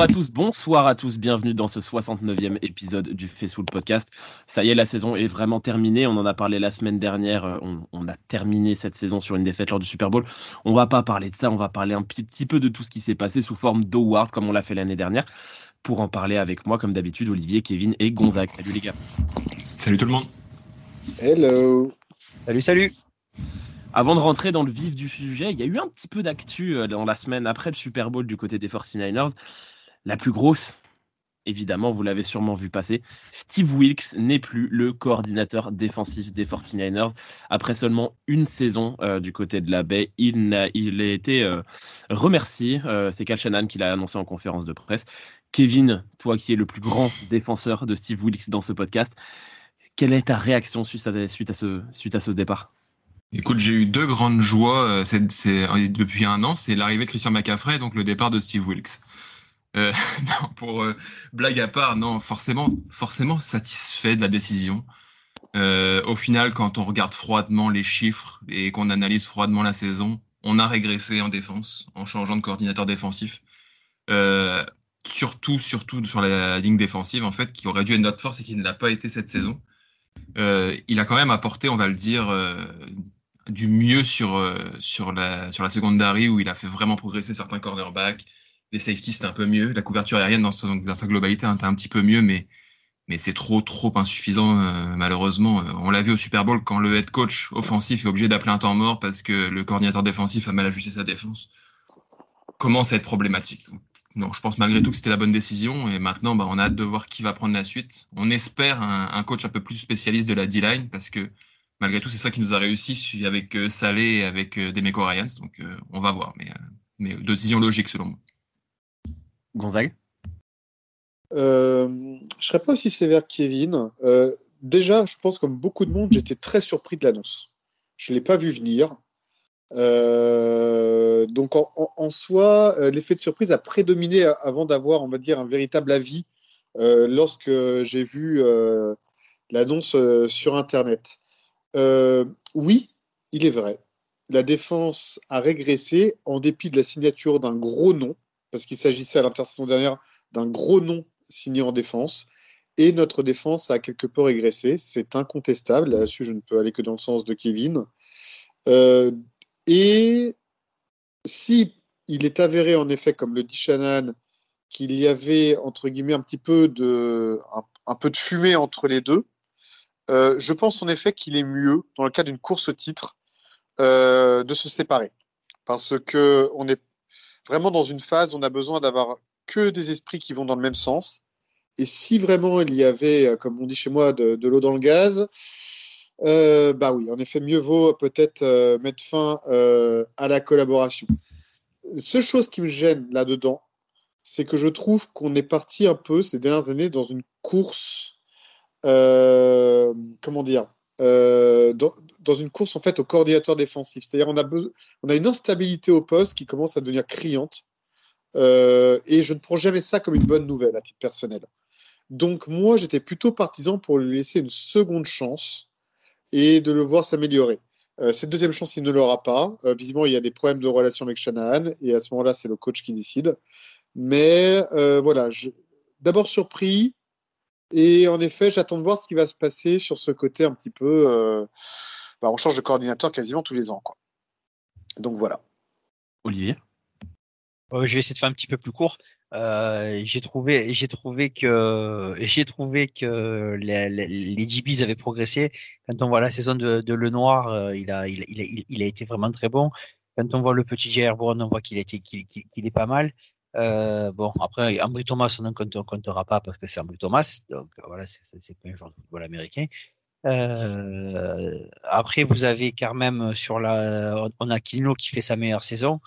Bonjour à tous, bonsoir à tous, bienvenue dans ce 69e épisode du Facefull Podcast. Ça y est, la saison est vraiment terminée, on en a parlé la semaine dernière, euh, on, a terminé cette saison sur une défaite lors du Super Bowl. On va pas parler de ça, on va parler un petit, peu de tout ce qui s'est passé sous forme d'award comme on l'a fait l'année dernière. Pour en parler avec moi, comme d'habitude, Olivier, Kevin et Gonzague. Salut les gars. Salut tout le monde. Hello. Salut, salut. Avant de rentrer dans le vif du sujet, il y a eu un petit peu d'actu euh, dans la semaine après le Super Bowl du côté des 49ers. La plus grosse, évidemment, vous l'avez sûrement vu passer, Steve Wilkes n'est plus le coordinateur défensif des 49ers. Après seulement une saison euh, du côté de la baie, il a, il a été euh, remercié. C'est Cal Shannon qui l'a annoncé en conférence de presse. Kevin, toi qui es le plus grand défenseur de Steve Wilkes dans ce podcast, quelle est ta réaction suite à, ce, suite à ce départ? Écoute, j'ai eu deux grandes joies euh, depuis un an. C'est l'arrivée de Christian McCaffrey et donc le départ de Steve Wilkes. Euh, non, pour euh, blague à part, non, forcément, forcément satisfait de la décision. Euh, au final, quand on regarde froidement les chiffres et qu'on analyse froidement la saison, on a régressé en défense en changeant de coordinateur défensif. Surtout, surtout sur la ligne défensive, en fait, qui aurait dû être notre force et qui ne l'a pas été cette saison. Il a quand même apporté, on va le dire, du mieux sur, sur, la, sur la où il a fait vraiment progresser certains cornerbacks. Les safeties, c'était un peu mieux. La couverture aérienne, dans, sa globalité, était un petit peu mieux, mais, mais c'est trop, trop insuffisant, euh, malheureusement. Euh, on l'a vu au Super Bowl quand le head coach offensif est obligé d'appeler un temps mort parce que le coordinateur défensif a mal ajusté sa défense. Commence à être problématique? Non, je pense malgré tout que c'était la bonne décision et maintenant, bah, on a hâte de voir qui va prendre la suite. On espère un, coach un peu plus spécialiste de la D-line parce que malgré tout, c'est ça qui nous a réussi avec euh, Salé et avec euh, Demeco Ryans. Donc, euh, on va voir. Mais, mais décision logique, selon moi. Gonzague euh, Je serais pas aussi sévère que Kevin. Euh, déjà, je pense, comme beaucoup de monde, j'étais très surpris de l'annonce. Je ne l'ai pas vu venir. Euh, donc, en, soi, l'effet de surprise a prédominé avant d'avoir, un véritable avis lorsque j'ai vu l'annonce sur Internet. Euh, oui, il est vrai. La défense a régressé en dépit de la signature d'un gros nom, parce qu'il s'agissait à l'intersaison dernière d'un gros nom signé en défense. Et notre défense a quelque peu régressé. C'est incontestable. Là-dessus, je ne peux aller que dans le sens de Kevin. Euh, et si il est avéré, en effet, comme le dit Shannon, qu'il y avait, entre guillemets, un petit peu de, un, peu de fumée entre les deux, euh, je pense en effet qu'il est mieux, dans le cas d'une course au titre, euh, de se séparer. Parce que on est vraiment dans une phase où on a besoin d'avoir que des esprits qui vont dans le même sens. Et si vraiment il y avait, euh, comme on dit chez moi, de, l'eau dans le gaz, euh, bah oui, en effet, mieux vaut peut-être euh, mettre fin à la collaboration. Seule chose qui me gêne là-dedans, c'est que je trouve qu'on est parti un peu ces dernières années dans une course comment dire, euh, dans, une course en fait au coordinateur défensif. C'est-à-dire on a on a une instabilité au poste qui commence à devenir criante. Euh, et je ne prends jamais ça comme une bonne nouvelle à titre personnel. Donc moi, j'étais plutôt partisan pour lui laisser une seconde chance et de le voir s'améliorer. Euh, cette deuxième chance, il ne l'aura pas. Visiblement, il y a des problèmes de relation avec Shanahan et à ce moment-là, c'est le coach qui décide. Mais voilà, d'abord surpris, et en effet, j'attends de voir ce qui va se passer sur ce côté un petit peu. Euh, bah, on change de coordinateur quasiment tous les ans. Quoi. Donc voilà. Olivier? Euh, Je vais essayer de faire un petit peu plus court. Euh, j'ai trouvé, j'ai trouvé que, j'ai trouvé que les, les, les GBs avaient progressé. Quand on voit la saison de, de Lenoir, euh, il a, il, il, il, a été vraiment très bon. Quand on voit le petit J.R. Brown, on voit qu'il qu'il, qu'il est pas mal. Euh, bon, après, Ambry Thomas, on ne compte, comptera pas parce que c'est Ambry Thomas. Donc, voilà, c'est pas un joueur de football américain. Euh, après, vous avez quand même sur la, on a Kino qui fait sa meilleure saison.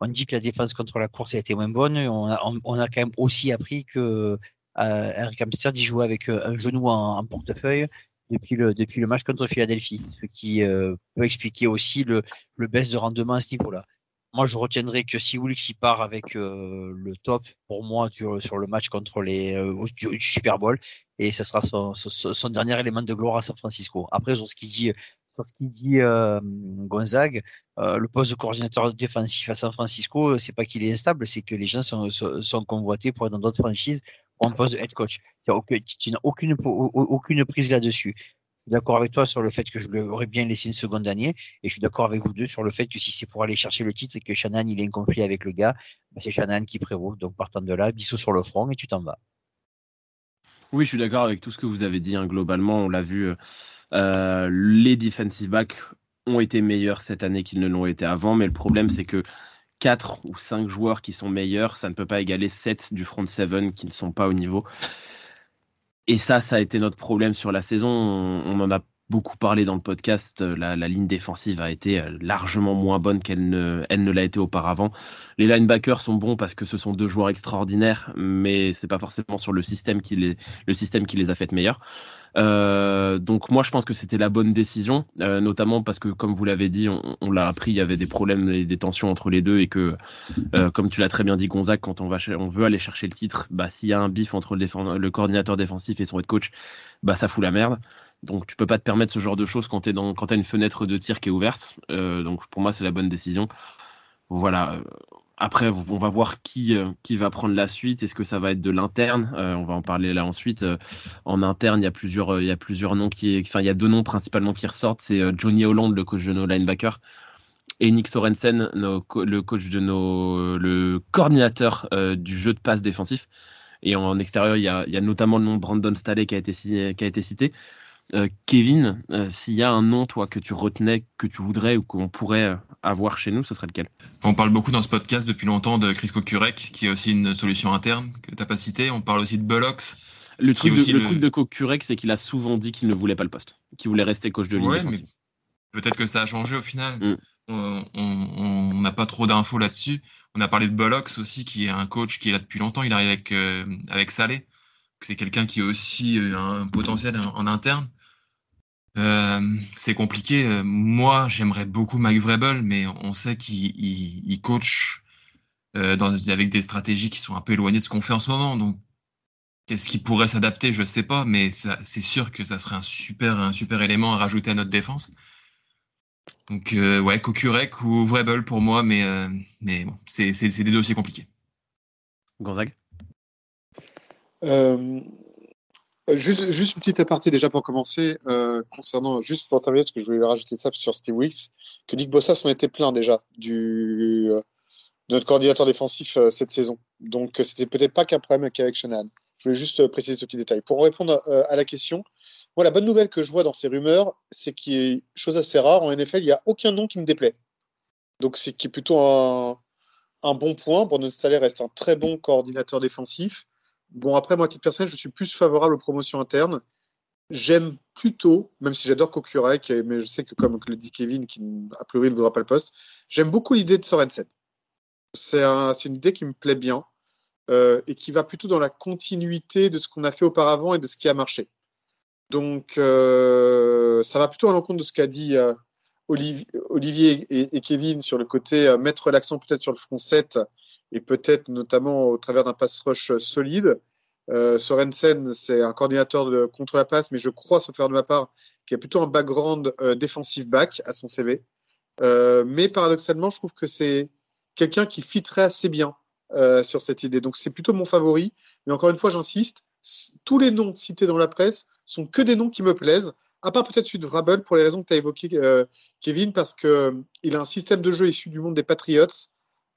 On dit que la défense contre la course a été moins bonne. On a, on, a quand même aussi appris que euh, Eric Amsterdam jouait avec euh, un genou en, portefeuille depuis le, depuis le match contre Philadelphie, ce qui euh, peut expliquer aussi le, le baisse de rendement à ce niveau-là. Moi, je retiendrai que si Wilkes part avec euh, le top pour moi sur le match contre les euh, du, Super Bowl et ce sera son, dernier élément de gloire à San Francisco. Après, sur ce qu'il dit sur ce qu'il dit euh, Gonzague, le poste de coordinateur défensif à San Francisco, c'est pas qu'il est instable, c'est que les gens sont, sont, convoités pour être dans d'autres franchises un poste de head coach. A aucune, aucune, aucune prise là-dessus. D'accord avec toi sur le fait que je l'aurais bien laissé une seconde année, et je suis d'accord avec vous deux sur le fait que si c'est pour aller chercher le titre et que Shannon il est en conflit avec le gars, bah c'est Shannon qui prévaut. Donc partant de là, bisous sur le front et tu t'en vas. Oui, je suis d'accord avec tout ce que vous avez dit. Hein. Globalement, on l'a vu, euh, les defensive backs ont été meilleurs cette année qu'ils ne l'ont été avant, mais le problème, c'est que 4 ou 5 joueurs qui sont meilleurs, ça ne peut pas égaler 7 du front 7 qui ne sont pas au niveau. Et ça, ça a été notre problème sur la saison. On, on en a beaucoup parlé dans le podcast, euh, la, la, ligne défensive a été euh, largement moins bonne qu'elle ne, elle ne l'a été auparavant. Les linebackers sont bons parce que ce sont deux joueurs extraordinaires, mais c'est pas forcément sur le système qui les, le système qui les a fait meilleurs. Euh, donc moi je pense que c'était la bonne décision, euh, notamment parce que comme vous l'avez dit, on, on l'a appris, il y avait des problèmes et des tensions entre les deux et que, euh, comme tu l'as très bien dit Gonzague, quand on va on veut aller chercher le titre, bah s'il y a un bif entre le, le coordinateur défensif et son head coach, bah ça fout la merde. Donc tu peux pas te permettre ce genre de choses quand tu dans quand as une fenêtre de tir qui est ouverte. Euh, donc pour moi c'est la bonne décision. Voilà. Après on va voir qui euh, qui va prendre la suite. Est-ce que ça va être de l'interne? Euh, On va en parler là ensuite. Euh, en interne il y a plusieurs il y a plusieurs noms qui enfin il y a deux noms principalement qui ressortent. C'est Johnny Holland le coach de nos linebackers et Nick Sorensen le coach de nos le coordinateur du jeu de passe défensif. Et en extérieur il y a, il y a notamment le nom Brandon Staley qui a été qui a été cité. Euh, Kevin, euh, s'il y a un nom, toi, que tu retenais, que tu voudrais ou qu'on pourrait euh, avoir chez nous, ce serait lequel? On parle beaucoup dans ce podcast depuis longtemps de Chris Kokurek, qui est aussi une solution interne que tu n'as pas cité. On parle aussi de Bullocks. Le, truc de, le, truc de Kokurek, c'est qu'il a souvent dit qu'il ne voulait pas le poste, qu'il voulait rester coach de ligne ouais, Peut-être que ça a changé au final. Mm. On n'a pas trop d'infos là-dessus. On a parlé de Bullocks aussi, qui est un coach qui est là depuis longtemps. Il arrive avec, euh, avec Salé. C'est quelqu'un qui a aussi un potentiel en, en interne. Euh, c'est compliqué. Euh, moi, j'aimerais beaucoup Mike Vrabel, mais on sait qu'il il, il coach euh, dans, avec des stratégies qui sont un peu éloignées de ce qu'on fait en ce moment. Donc, qu'est-ce qui pourrait s'adapter? Je sais pas, mais c'est sûr que ça serait un super, un super élément à rajouter à notre défense. Donc, euh, ouais, Kokurek ou Vrabel pour moi, mais, euh, mais bon, c'est des dossiers compliqués. Gonzague? Euh, Juste, juste une petite aparté déjà pour commencer, euh, concernant, juste pour terminer, parce que je voulais rajouter ça sur Steve Weeks, que Nick Bossa s'en était plein déjà du, euh, de notre coordinateur défensif euh, cette saison. Donc c'était peut-être pas qu'un problème avec Shanahan. Je voulais juste préciser ce petit détail. Pour répondre à, à la question, moi la bonne nouvelle que je vois dans ces rumeurs, c'est qu'il y a chose assez rare en NFL, il n'y a aucun nom qui me déplaît. Donc c'est qui est plutôt un, un bon point. Brandon Staley reste un très bon coordinateur défensif. Bon, après, moi, à titre personnel, je suis plus favorable aux promotions internes. J'aime plutôt, même si j'adore Kokurek, mais je sais que comme le dit Kevin, qui a priori ne voudra pas le poste, j'aime beaucoup l'idée de Sorensen. C'est un, une idée qui me plaît bien euh, et qui va plutôt dans la continuité de ce qu'on a fait auparavant et de ce qui a marché. Donc, euh, ça va plutôt à l'encontre de ce qu'a dit euh, Olivier, et, et, Kevin sur le côté mettre l'accent peut-être sur le front 7 et peut-être notamment au travers d'un pass rush solide. Euh, Sorensen, c'est un coordinateur de contre la passe, mais je crois, sauf faire de ma part, qui a plutôt un background euh, défensif back à son CV. Euh, mais paradoxalement, je trouve que c'est quelqu'un qui fitterait assez bien euh, sur cette idée. Donc c'est plutôt mon favori. Mais encore une fois, j'insiste, tous les noms cités dans la presse sont que des noms qui me plaisent, à part peut-être celui de Vrabel pour les raisons que tu as évoquées, Kevin, parce que euh, il a un système de jeu issu du monde des Patriots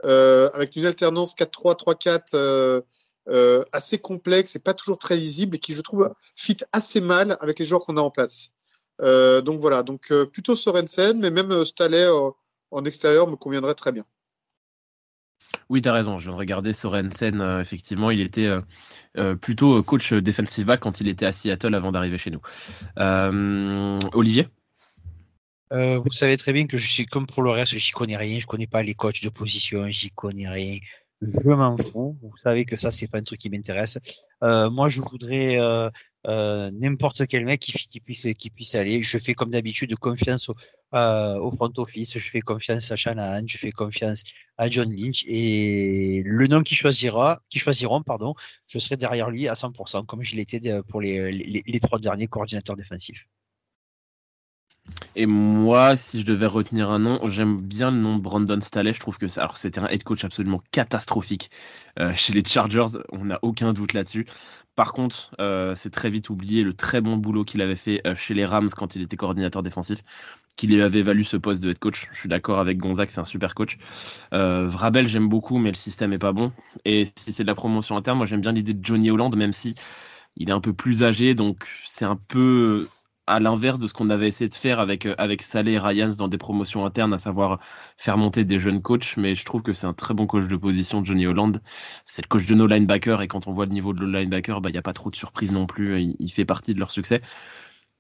avec une alternance 4-3, 3-4 euh, euh, assez complexe et pas toujours très lisible et qui, je trouve, fit assez mal avec les joueurs qu'on a en place. Euh, donc voilà, donc euh, plutôt Sorensen, mais même Staley en extérieur me conviendrait très bien. Oui, tu as raison. Je viens de regarder Sorensen. Euh, effectivement, il était euh, euh, plutôt coach defensive back quand il était à Seattle avant d'arriver chez nous. Olivier? Euh, vous savez très bien que je suis comme pour le reste, j'y connais rien, je connais pas les coachs de position, j'y connais rien. Je m'en fous. Vous savez que ça, c'est pas un truc qui m'intéresse. Euh, moi, je voudrais euh, euh, n'importe quel mec qui, puisse qui puisse aller. Je fais comme d'habitude confiance au, au front office. Je fais confiance à Shanahan. Je fais confiance à John Lynch et le nom qui choisira, qui choisiront, pardon, je serai derrière lui à 100%, comme je l'étais pour les, les, les trois derniers coordinateurs défensifs. Et moi, si je devais retenir un nom, j'aime bien le nom de Brandon Staley. Je trouve que alors c'était un head coach absolument catastrophique euh, chez les Chargers. On n'a aucun doute là-dessus. Par contre, euh, c'est très vite oublié le très bon boulot qu'il avait fait euh, chez les Rams quand il était coordinateur défensif, qu'il lui avait valu ce poste de head coach. Je suis d'accord avec Gonzague, c'est un super coach. Vrabel, j'aime beaucoup, mais le système est pas bon. Et si c'est de la promotion interne, moi j'aime bien l'idée de Johnny Holland, même si il est un peu plus âgé, donc c'est un peu à l'inverse de ce qu'on avait essayé de faire avec, euh, avec Saleh et Ryans dans des promotions internes, à savoir faire monter des jeunes coachs. Mais je trouve que c'est un très bon coach de position, Johnny Holland. C'est le coach de nos linebackers et quand on voit le niveau de nos linebackers, bah, il n'y a pas trop de surprise non plus. Il, fait partie de leur succès.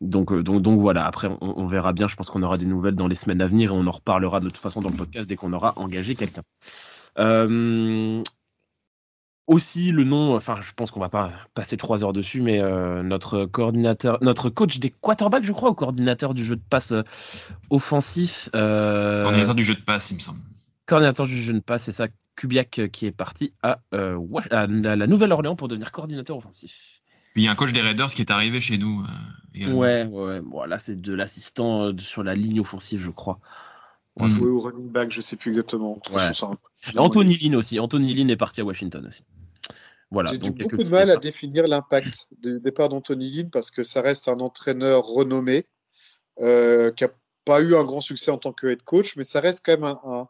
Donc, euh, donc, donc voilà, après on, verra bien, je pense qu'on aura des nouvelles dans les semaines à venir et on en reparlera de toute façon dans le podcast dès qu'on aura engagé quelqu'un. Euh, aussi le nom, enfin je pense qu'on va pas passer trois heures dessus, mais euh, notre coordinateur, notre coach des quarterbacks, je crois, au coordinateur du jeu de passe euh, offensif. Euh, coordinateur du jeu de passe, il me semble. Coordinateur du jeu de passe, c'est ça, Kubiak qui est parti à, la, Nouvelle-Orléans pour devenir coordinateur offensif. Puis il y a un coach des Raiders qui est arrivé chez nous. ouais, ouais, bon, là c'est de l'assistant sur la ligne offensive, je crois. Mm. Oui, au running back, je sais plus exactement. Anthony Lynn aussi. Anthony Lynn est parti à Washington aussi. Voilà, J'ai beaucoup de mal à définir l'impact du départ d'Anthony Lynn parce que ça reste un entraîneur renommé euh, qui n'a pas eu un grand succès en tant que head coach, mais ça reste quand même un,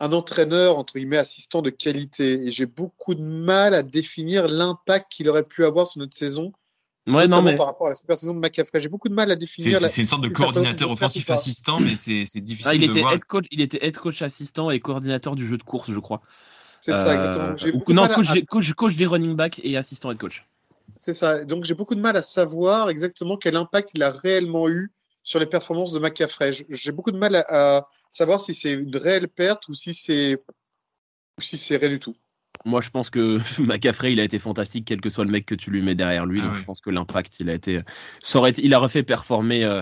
un, entraîneur, entre guillemets, assistant de qualité. Et j'ai beaucoup de mal à définir l'impact qu'il aurait pu avoir sur notre saison. Ouais, non, mais... par rapport à la super saison de McCaffrey. J'ai beaucoup de mal à définir. C'est une sorte de coordinateur offensif assistant, mais c'est difficile ah, il de était voir. Head coach, il était head coach assistant et coordinateur du jeu de course, je crois. C'est ça, exactement. Euh, non, coach, coach, des running backs et assistant head coach. C'est ça. Donc j'ai beaucoup de mal à savoir exactement quel impact il a réellement eu sur les performances de McCaffrey. J'ai beaucoup de mal à, savoir si c'est une réelle perte ou si c'est si c'est rien du tout. Moi, je pense que McCaffrey, il a été fantastique, quel que soit le mec que tu lui mets derrière lui. Ah donc, je pense que l'impact, il a été. Ça aurait Il a refait performer euh,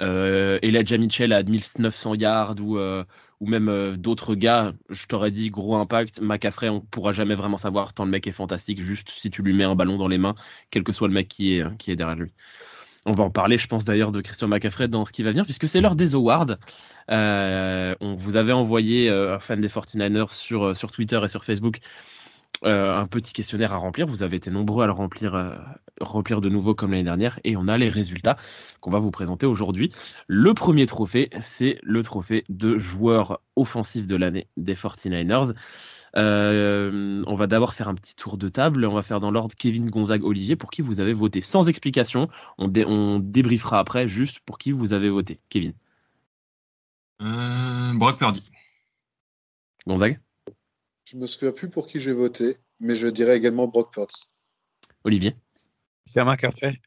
euh, Elijah Mitchell à 1900 yards ou, euh, ou même euh, d'autres gars, je t'aurais dit gros impact. McCaffrey, on pourra jamais vraiment savoir tant le mec est fantastique, juste si tu lui mets un ballon dans les mains, quel que soit le mec qui est, qui est derrière lui. On va en parler, je pense d'ailleurs, de Christian McCaffrey dans ce qui va venir, puisque c'est l'heure des awards. Euh, on vous avait envoyé, euh, un fan des 49ers, sur, sur Twitter et sur Facebook, euh, un petit questionnaire à remplir. Vous avez été nombreux à le remplir, euh, remplir de nouveau comme l'année dernière. Et on a les résultats qu'on va vous présenter aujourd'hui. Le premier trophée, c'est le trophée de joueur offensif de l'année des 49ers. Euh, on va d'abord faire un petit tour de table. On va faire dans l'ordre Kevin Gonzague Olivier pour qui vous avez voté. Sans explication, on, on débriefera après juste pour qui vous avez voté. Kevin. Brock Purdy. Gonzague je me souviens plus pour qui j'ai voté, mais je dirais également Brock Purdy. Olivier C'est McCaffrey.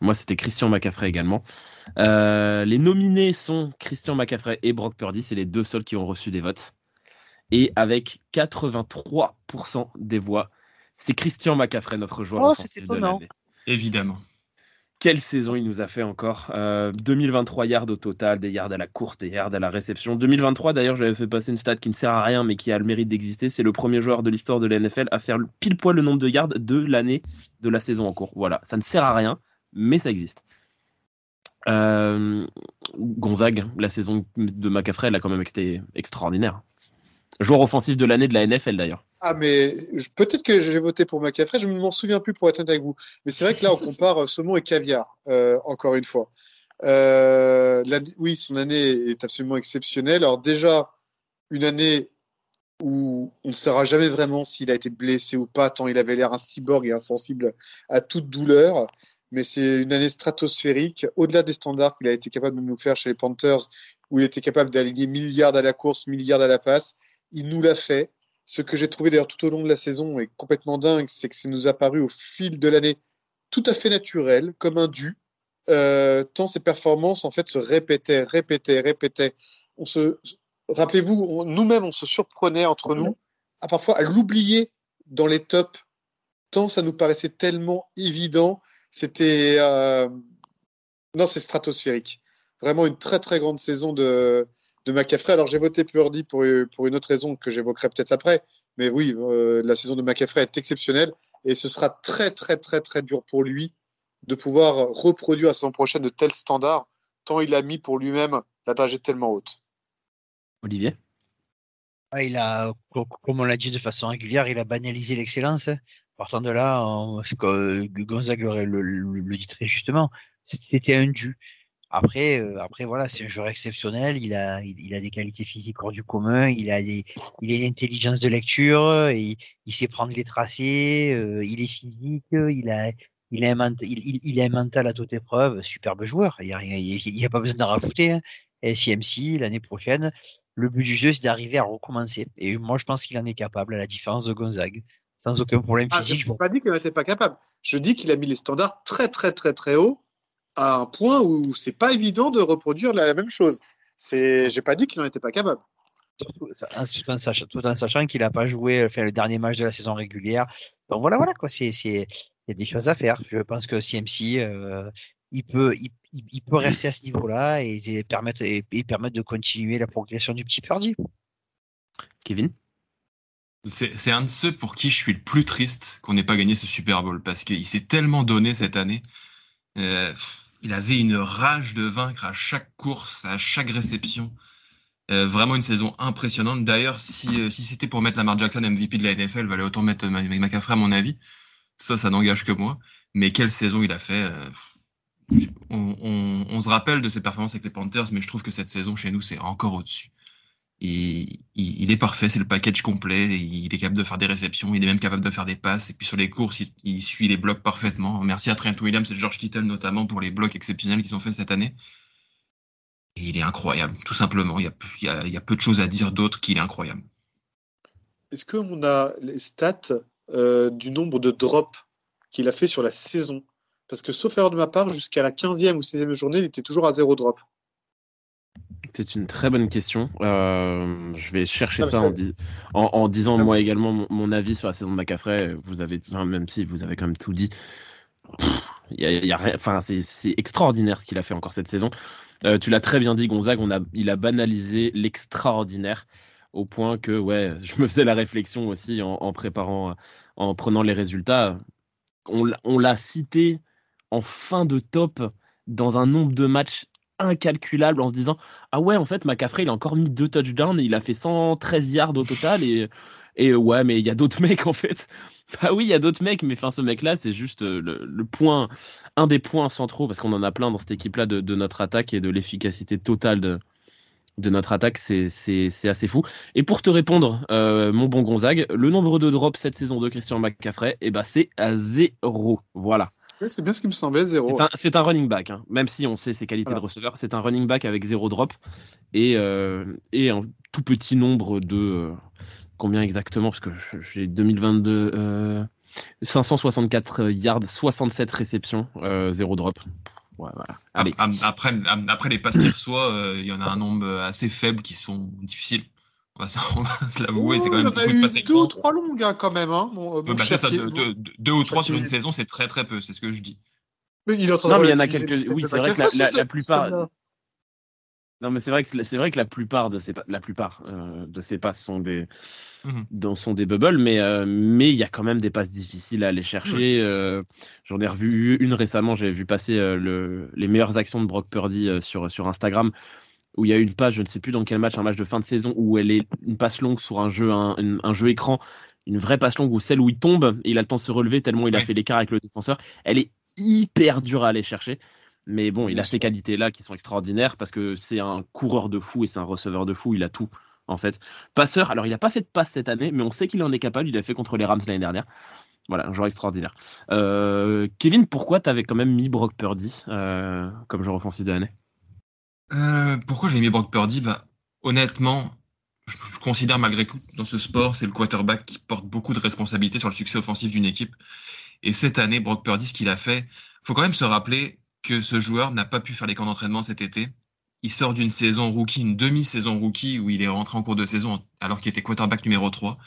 Moi, c'était Christian McCaffrey également. Euh, les nominés sont Christian McCaffrey et Brock Purdy. C'est les deux seuls qui ont reçu des votes. Et avec 83% des voix, c'est Christian McCaffrey, notre joueur oh, offensif de l'année. Évidemment. Quelle saison il nous a fait encore 2023 euh, yards au total, des yards à la course, des yards à la réception. 2023, d'ailleurs, j'avais fait passer une stat qui ne sert à rien, mais qui a le mérite d'exister. C'est le premier joueur de l'histoire de la NFL à faire pile poil le nombre de yards de l'année de la saison en cours. Voilà, ça ne sert à rien, mais ça existe. Euh, Gonzague, la saison de McCaffrey, elle a quand même été extraordinaire. Joueur offensif de l'année de la NFL d'ailleurs. Ah, mais peut-être que j'ai voté pour McCaffrey, je ne m'en souviens plus pour être honnête avec vous. Mais c'est vrai que là, on compare euh, saumon et caviar, euh, encore une fois. Euh, oui, son année est absolument exceptionnelle. Alors, déjà, une année où on ne saura jamais vraiment s'il a été blessé ou pas, tant il avait l'air un cyborg et insensible à toute douleur. Mais c'est une année stratosphérique, au-delà des standards qu'il a été capable de nous faire chez les Panthers, où il était capable d'aligner milliards à la course, milliards à la passe il nous l'a fait. Ce que j'ai trouvé d'ailleurs tout au long de la saison est complètement dingue, c'est que ça nous a paru au fil de l'année tout à fait naturel, comme un dû, euh, tant ses performances en fait se répétaient, répétaient, répétaient. On se, rappelez-vous, nous-mêmes on se surprenait entre nous à parfois à l'oublier dans les tops, tant ça nous paraissait tellement évident. C'était euh... non, c'est stratosphérique. Vraiment une très très grande saison de de McCaffrey. Alors j'ai voté Purdy pour, pour une autre raison que j'évoquerai peut-être après. Mais oui, euh, la saison de McCaffrey est exceptionnelle et ce sera très très très très dur pour lui de pouvoir reproduire la saison prochaine de tels standards, tant il a mis pour lui-même la dragée tellement haute. Olivier? Il a, comme on l'a dit de façon régulière, il a banalisé l'excellence. Partant de là, ce que Gonzague le, le, le, dit très justement, c'était un dû. Après, euh, après voilà, c'est un joueur exceptionnel. Il a, il, a des qualités physiques hors du commun. Il a des, il a une intelligence de lecture. Il, il sait prendre les tracés. Euh, il est physique. Il a, il a un mental, il, il, a un mental à toute épreuve. Superbe joueur. Il y a, il a pas besoin d'en rajouter. Hein. SIMC l'année prochaine. Le but du jeu, c'est d'arriver à recommencer. Et moi, je pense qu'il en est capable, à la différence de Gonzague, sans aucun problème ah, physique. je n'ai pas dit qu'il n'était pas capable. Je dis qu'il a mis les standards très, très, très, très haut à un point où c'est pas évident de reproduire la même chose. C'est, j'ai pas dit qu'il n'en était pas capable. Tout en sachant, tout en sachant qu'il n'a pas joué enfin, le dernier match de la saison régulière. Donc voilà, voilà quoi. C'est, c'est, il y a des choses à faire. Je pense que CMC, euh, il peut, il, il, peut rester à ce niveau-là et, et permettre, et, et, permettre de continuer la progression du petit Purdy. Kevin? C'est un de ceux pour qui je suis le plus triste qu'on n'ait pas gagné ce Super Bowl parce qu'il s'est tellement donné cette année. Euh, il avait une rage de vaincre à chaque course, à chaque réception. Euh, vraiment une saison impressionnante. D'ailleurs, si, euh, si c'était pour mettre Lamar Jackson MVP de la NFL, valait autant mettre McCaffrey à mon avis. Ça, ça n'engage que moi. Mais quelle saison il a fait. Euh, on, on, on, se rappelle de ses performances avec les Panthers, mais je trouve que cette saison chez nous, c'est encore au-dessus. Il, il, est parfait, c'est le package complet. Il est capable de faire des réceptions, il est même capable de faire des passes. Et puis sur les courses, il, suit les blocs parfaitement. Merci à Trent Williams et George Kittle notamment pour les blocs exceptionnels qu'ils ont fait cette année. Et il est incroyable, tout simplement. Il y a, peu de choses à dire d'autre qu'il est incroyable. Est-ce qu'on a les stats euh, du nombre de drops qu'il a fait sur la saison? Parce que sauf erreur de ma part, jusqu'à la 15e ou 16e journée, il était toujours à zéro drop. C'est une très bonne question. Euh, je vais chercher ça en, en, en, disant moi également mon, avis sur la saison de McCaffrey. Vous avez, enfin, même si vous avez quand même tout dit, y a, y a, enfin, c'est extraordinaire ce qu'il a fait encore cette saison. Euh, tu l'as très bien dit, Gonzague. On a, il a banalisé l'extraordinaire au point que, ouais, je me faisais la réflexion aussi en, en préparant, en prenant les résultats. On, on l'a cité en fin de top dans un nombre de matchs incalculable en se disant ah ouais en fait McCaffrey il a encore mis deux touchdowns et il a fait 113 yards au total et et ouais mais il y a d'autres mecs en fait bah oui il y a d'autres mecs mais enfin ce mec là c'est juste euh, le, point un des points centraux parce qu'on en a plein dans cette équipe là de, notre attaque et de l'efficacité totale de de notre attaque, c'est, assez fou. Et pour te répondre, euh, mon bon Gonzague, le nombre de drops cette saison de Christian McCaffrey, eh ben, c'est à zéro. Voilà c'est bien ce qui me semblait, zéro. C'est un, running back, hein. même si on sait ses qualités de receveur. C'est un running back avec zéro drop et, euh, et un tout petit nombre de. Euh, combien exactement? Parce que j'ai 2022. Euh, 564 yards, 67 réceptions, euh, zéro drop. Ouais, voilà. Allez. Après, après les passes qu'il reçoit, euh, il y en a un nombre assez faible qui sont difficiles. On va, se l'avouer, c'est quand même beaucoup de passer deux ou trois longues hein, quand même. Hein, mon, bah, ça, deux, deux, ou trois sur une saison, c'est très très peu, c'est ce que je dis. Mais il non, mais il y en a quelques. Oui, c'est vrai que la, la, la plupart. Non, mais c'est vrai que c'est vrai que la plupart de ces la plupart euh, de ces passes sont des mmh. sont des bubbles, mais euh, mais il y a quand même des passes difficiles à aller chercher. Mmh. Euh, J'en ai revu une récemment. J'ai vu passer euh, le, les meilleures actions de Brock Purdy euh, sur sur Instagram où il y a une passe, je ne sais plus dans quel match, un match de fin de saison, où elle est une passe longue sur un jeu, un, un jeu écran, une vraie passe longue, ou celle où il tombe, et il a le temps de se relever tellement il a fait l'écart avec le défenseur. Elle est hyper dure à aller chercher. Mais bon, il a ces qualités-là qui sont extraordinaires parce que c'est un coureur de fou et c'est un receveur de fou. Il a tout, en fait. Passeur, alors il n'a pas fait de passe cette année, mais on sait qu'il en est capable. Il a fait contre les Rams l'année dernière. Voilà, un joueur extraordinaire. Euh, Kevin, pourquoi tu avais quand même mis Brock Purdy euh, comme joueur offensif de l'année? Euh, pourquoi j'ai mis Brock Purdy? Bah, Honnêtement, je, considère malgré tout dans ce sport, c'est le quarterback qui porte beaucoup de responsabilités sur le succès offensif d'une équipe. Et cette année, Brock Purdy, ce qu'il a fait, faut quand même se rappeler que ce joueur n'a pas pu faire les camps d'entraînement cet été. Il sort d'une saison rookie, une demi-saison rookie, où il est rentré en cours de saison alors qu'il était quarterback numéro 3.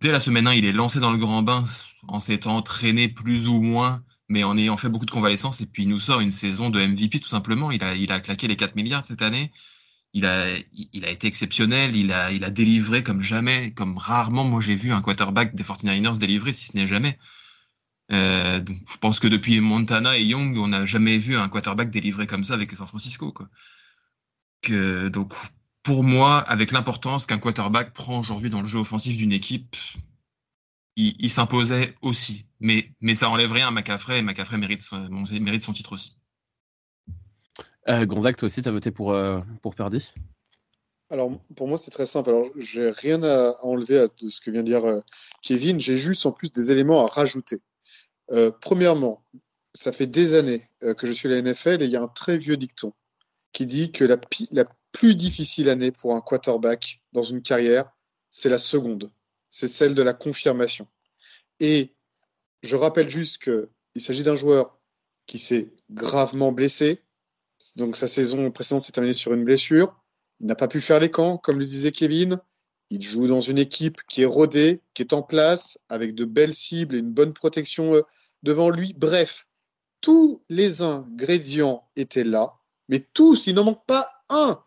Dès la semaine 1, il est lancé dans le grand bain en s'étant entraîné plus ou moins mais en ayant fait beaucoup de convalescence, et puis il nous sort une saison de MVP tout simplement. Il a, il a claqué les 4 milliards cette année. Il a, il a été exceptionnel. Il a, il a délivré comme jamais, comme rarement moi j'ai vu un quarterback des 49ers délivrer, si ce n'est jamais. Euh, donc, je pense que depuis Montana et Young, on n'a jamais vu un quarterback délivré comme ça avec San Francisco. Donc, pour moi, avec l'importance qu'un quarterback prend aujourd'hui dans le jeu offensif d'une équipe, il, il s'imposait aussi. Mais, mais ça enlève rien à McCaffrey et McCaffrey mérite, son, mérite son titre aussi. Euh, Gonzague, toi aussi, tu as voté pour, euh, pour Purdy alors, pour moi, c'est très simple. Alors, j'ai rien à enlever à ce que vient de dire euh, Kevin. J'ai juste en plus des éléments à rajouter. Euh, premièrement, ça fait des années euh, que je suis à la NFL et il y a un très vieux dicton qui dit que la, la plus difficile année pour un quarterback dans une carrière, c'est la seconde. C'est celle de la confirmation. Et je rappelle juste qu'il s'agit d'un joueur qui s'est gravement blessé. Donc sa saison précédente s'est terminée sur une blessure. Il n'a pas pu faire les camps, comme le disait Kevin. Il joue dans une équipe qui est rodée, qui est en place, avec de belles cibles et une bonne protection euh, devant lui. Bref, tous les ingrédients étaient là, mais tous, il n'en manque pas un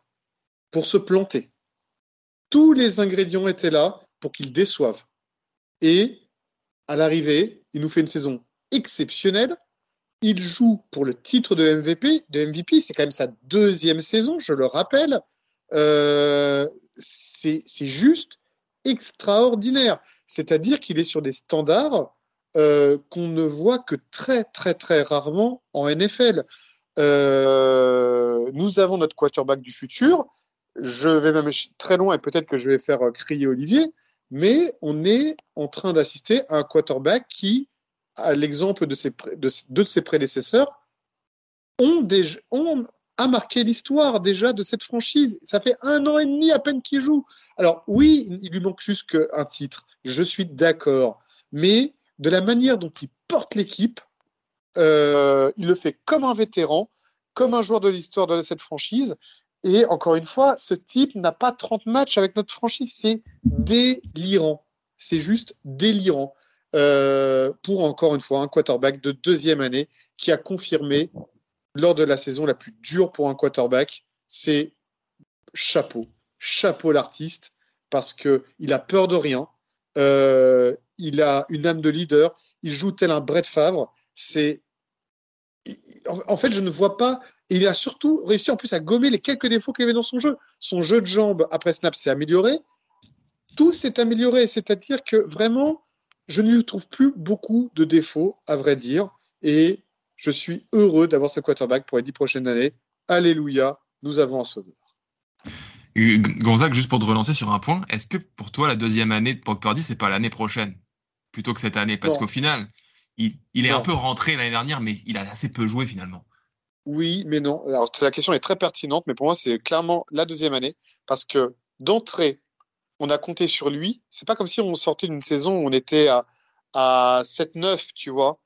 pour se planter. Tous les ingrédients étaient là pour qu'il déçoive. Et à l'arrivée, il nous fait une saison exceptionnelle. Il joue pour le titre de MVP. De MVP, c'est quand même sa deuxième saison, je le rappelle. Euh, c'est juste extraordinaire. C'est-à-dire qu'il est sur des standards euh, qu'on ne voit que très très très rarement en NFL. Euh, nous avons notre quarterback du futur. Je vais même très loin et peut-être que je vais faire crier Olivier, mais on est en train d'assister à un quarterback qui, à l'exemple de, ses, ses prédécesseurs, ont, déjà, ont a marqué l'histoire déjà de cette franchise. Ça fait un an et demi à peine qu'il joue. Alors oui, il lui manque juste qu'un titre. Je suis d'accord. Mais de la manière dont il porte l'équipe, euh, il le fait comme un vétéran, comme un joueur de l'histoire de cette franchise. Et encore une fois, ce type n'a pas 30 matchs avec notre franchise. C'est délirant. C'est juste délirant. Euh, pour encore une fois un quarterback de deuxième année qui a confirmé lors de la saison la plus dure pour un quarterback, c'est chapeau, chapeau l'artiste, parce que il a peur de rien, euh, il a une âme de leader, il joue tel un Brett Favre. C'est en fait, je ne vois pas. Il a surtout réussi en plus à gommer les quelques défauts qu'il avait dans son jeu. Son jeu de jambes après snap s'est amélioré. Tout s'est amélioré, c'est-à-dire que vraiment, je ne lui trouve plus beaucoup de défauts, à vrai dire. Et je suis heureux d'avoir ce quarterback pour les dix prochaines années. Alléluia, nous avons un sauveur. Gonzague, juste pour te relancer sur un point, est-ce que pour toi, la deuxième année de Brock Purdy, c'est pas l'année prochaine? Plutôt que cette année Parce qu'au final, il, est un peu rentré l'année dernière, mais il a assez peu joué finalement. Oui, mais non. Alors, la question est très pertinente, mais pour moi, c'est clairement la deuxième année parce que d'entrée, on a compté sur lui. C'est pas comme si on sortait d'une saison où on était à, à 7-9, tu vois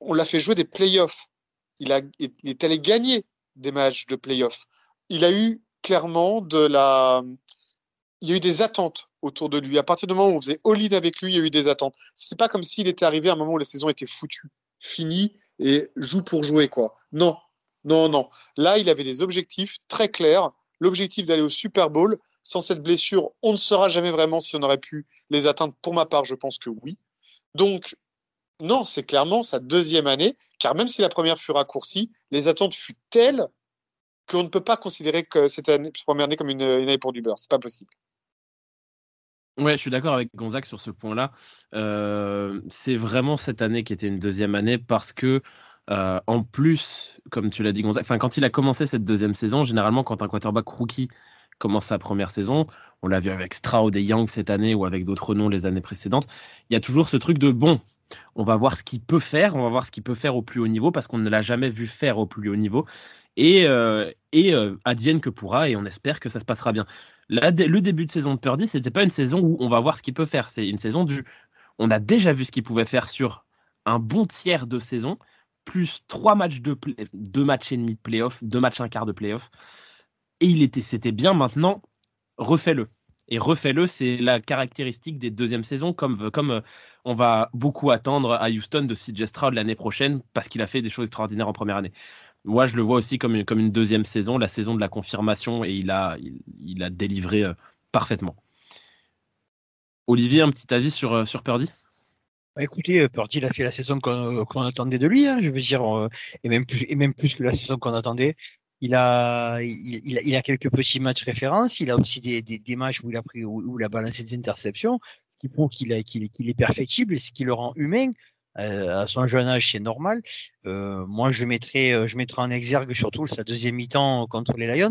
on l'a fait jouer des playoffs. Il, a, il est allé gagner des matchs de playoffs. Il a eu clairement de la. Il y a eu des attentes autour de lui. À partir du moment où on faisait all-in avec lui, il y a eu des attentes. C'était pas comme s'il était arrivé à un moment où la saison était foutue, finie et joue pour jouer, quoi. Non, non, non. Là, il avait des objectifs très clairs. L'objectif d'aller au Super Bowl. Sans cette blessure, on ne saura jamais vraiment si on aurait pu les atteindre. Pour ma part, je pense que oui. Donc, non, c'est clairement sa deuxième année, car même si la première fut raccourcie, les attentes furent telles qu'on ne peut pas considérer que cette, première année comme une, année pour du beurre. C'est pas possible. Ouais, je suis d'accord avec Gonzague sur ce point-là. Euh, c'est vraiment cette année qui était une deuxième année parce que, euh, en plus, comme tu l'as dit, Gonzague, quand il a commencé cette deuxième saison, généralement, quand un quarterback rookie commence sa première saison, on l'a vu avec Stroud et Young cette année ou avec d'autres noms les années précédentes, il y a toujours ce truc de bon, on va voir ce qu'il peut faire, on va voir ce qu'il peut faire au plus haut niveau parce qu'on ne l'a jamais vu faire au plus haut niveau. Et, euh, euh, advienne que pourra, et on espère que ça se passera bien. le début de saison de Purdy, c'était pas une saison où on va voir ce qu'il peut faire. C'est une saison du. On a déjà vu ce qu'il pouvait faire sur un bon tiers de saison, plus trois matchs de deux matchs et demi de playoff, deux matchs un quart de playoff. Et il était, c'était bien. Maintenant, refais-le. Et refais-le, c'est la caractéristique des deuxièmes saisons, comme, comme euh, on va beaucoup attendre à Houston de CJ Stroud l'année prochaine, parce qu'il a fait des choses extraordinaires en première année. Moi, je le vois aussi comme une, comme une deuxième saison, la saison de la confirmation, et il a, il, a délivré euh, parfaitement. Olivier, un petit avis sur, euh, sur Purdy? Bah, écoutez, Purdy, il a fait la saison qu'on attendait de lui, hein, je veux dire, et même plus, et même plus que la saison qu'on attendait. Il a, il, il, a, quelques petits matchs références. Il a aussi des, des, des matchs où il a pris, où, il a balancé des interceptions, ce qui prouve qu'il qu'il est perfectible et ce qui le rend humain. Euh, à son jeune âge, c'est normal. Euh, moi, je mettrais, euh, je mettrais en exergue surtout sa deuxième mi-temps contre les Lions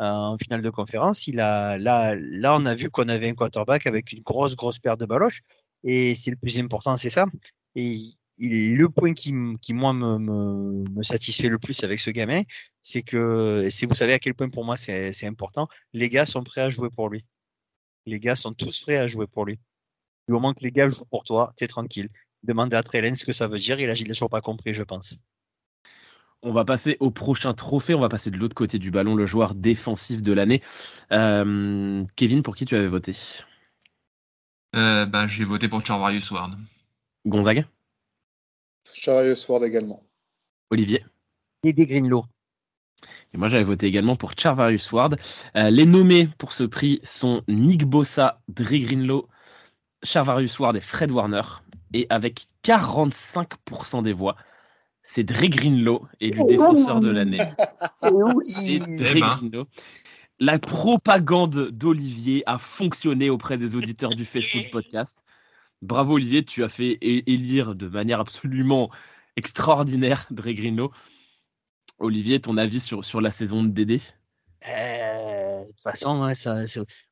euh, en finale de conférence. Il a, là, là, on a vu qu'on avait un quarterback avec une grosse, grosse paire de baloches. Et c'est le plus important, c'est ça. Et le point qui, qui moi me, me, satisfait le plus avec ce gamin, c'est que si vous savez à quel point pour moi c'est important, les gars sont prêts à jouer pour lui. Les gars sont tous prêts à jouer pour lui. Du moment que les gars jouent pour toi, t'es tranquille. Demandez à Trellen ce que ça veut dire. Il a toujours pas compris, je pense. On va passer au prochain trophée. On va passer de l'autre côté du ballon, le joueur défensif de l'année. Euh, Kevin, pour qui tu avais voté? Euh, bah, J'ai voté pour Charvarius Ward. Gonzague Charvarius Ward également. Olivier Et des Greenlow. Et moi, j'avais voté également pour Charvarius Ward. Euh, les nommés pour ce prix sont Nick Bossa, Dre Greenlow, Charvarius Ward et Fred Warner et avec 45% des voix, c'est Dre Greenlow, élu défenseur de l'année. Oui. La propagande d'Olivier a fonctionné auprès des auditeurs du Facebook Podcast. Bravo Olivier, tu as fait élire de manière absolument extraordinaire Dre Greenlow. Olivier, ton avis sur, sur la saison de Dédé? Euh, De toute façon, ça,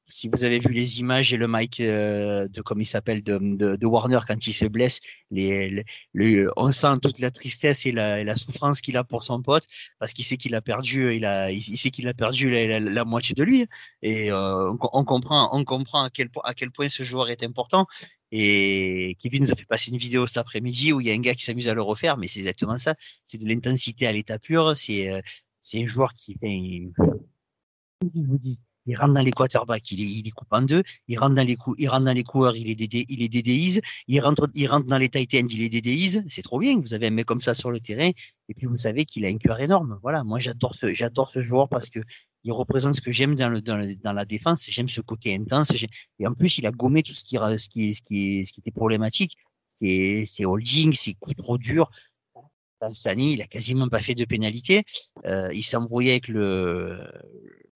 si vous avez vu les images et le mic euh, de comme il s'appelle de, de, de, Warner quand il se blesse, les, le, on sent toute la tristesse et la, et la souffrance qu'il a pour son pote parce qu'il sait qu'il a perdu, il a, il, sait qu'il a perdu la, la, moitié de lui et euh, on, comprend, on comprend à quel à quel point ce joueur est important. Et Kevin nous a fait passer une vidéo cet après-midi où il y a un gars qui s'amuse à le refaire, mais c'est exactement ça. C'est de l'intensité à l'état pur. C'est euh, c'est un joueur qui fait. Il rentre dans les quarterbacks, il, il les coupe en deux, il rentre dans les coups, il rentre dans les coureurs, il est DD, il est DDIs, il rentre, il rentre dans les tight ends, il est DDIs, c'est trop bien, vous avez un mec comme ça sur le terrain, et puis vous savez qu'il a un cœur énorme, voilà, moi j'adore ce, j'adore ce joueur parce que il représente ce que j'aime dans le, dans, dans la défense, j'aime ce côté intense, et en plus il a gommé tout ce qui, ce qui, ce qui, ce qui était problématique, c'est, c'est holding, c'est coups trop durs, Stani, il a quasiment pas fait de pénalité. Euh, il s'embrouillait avec le,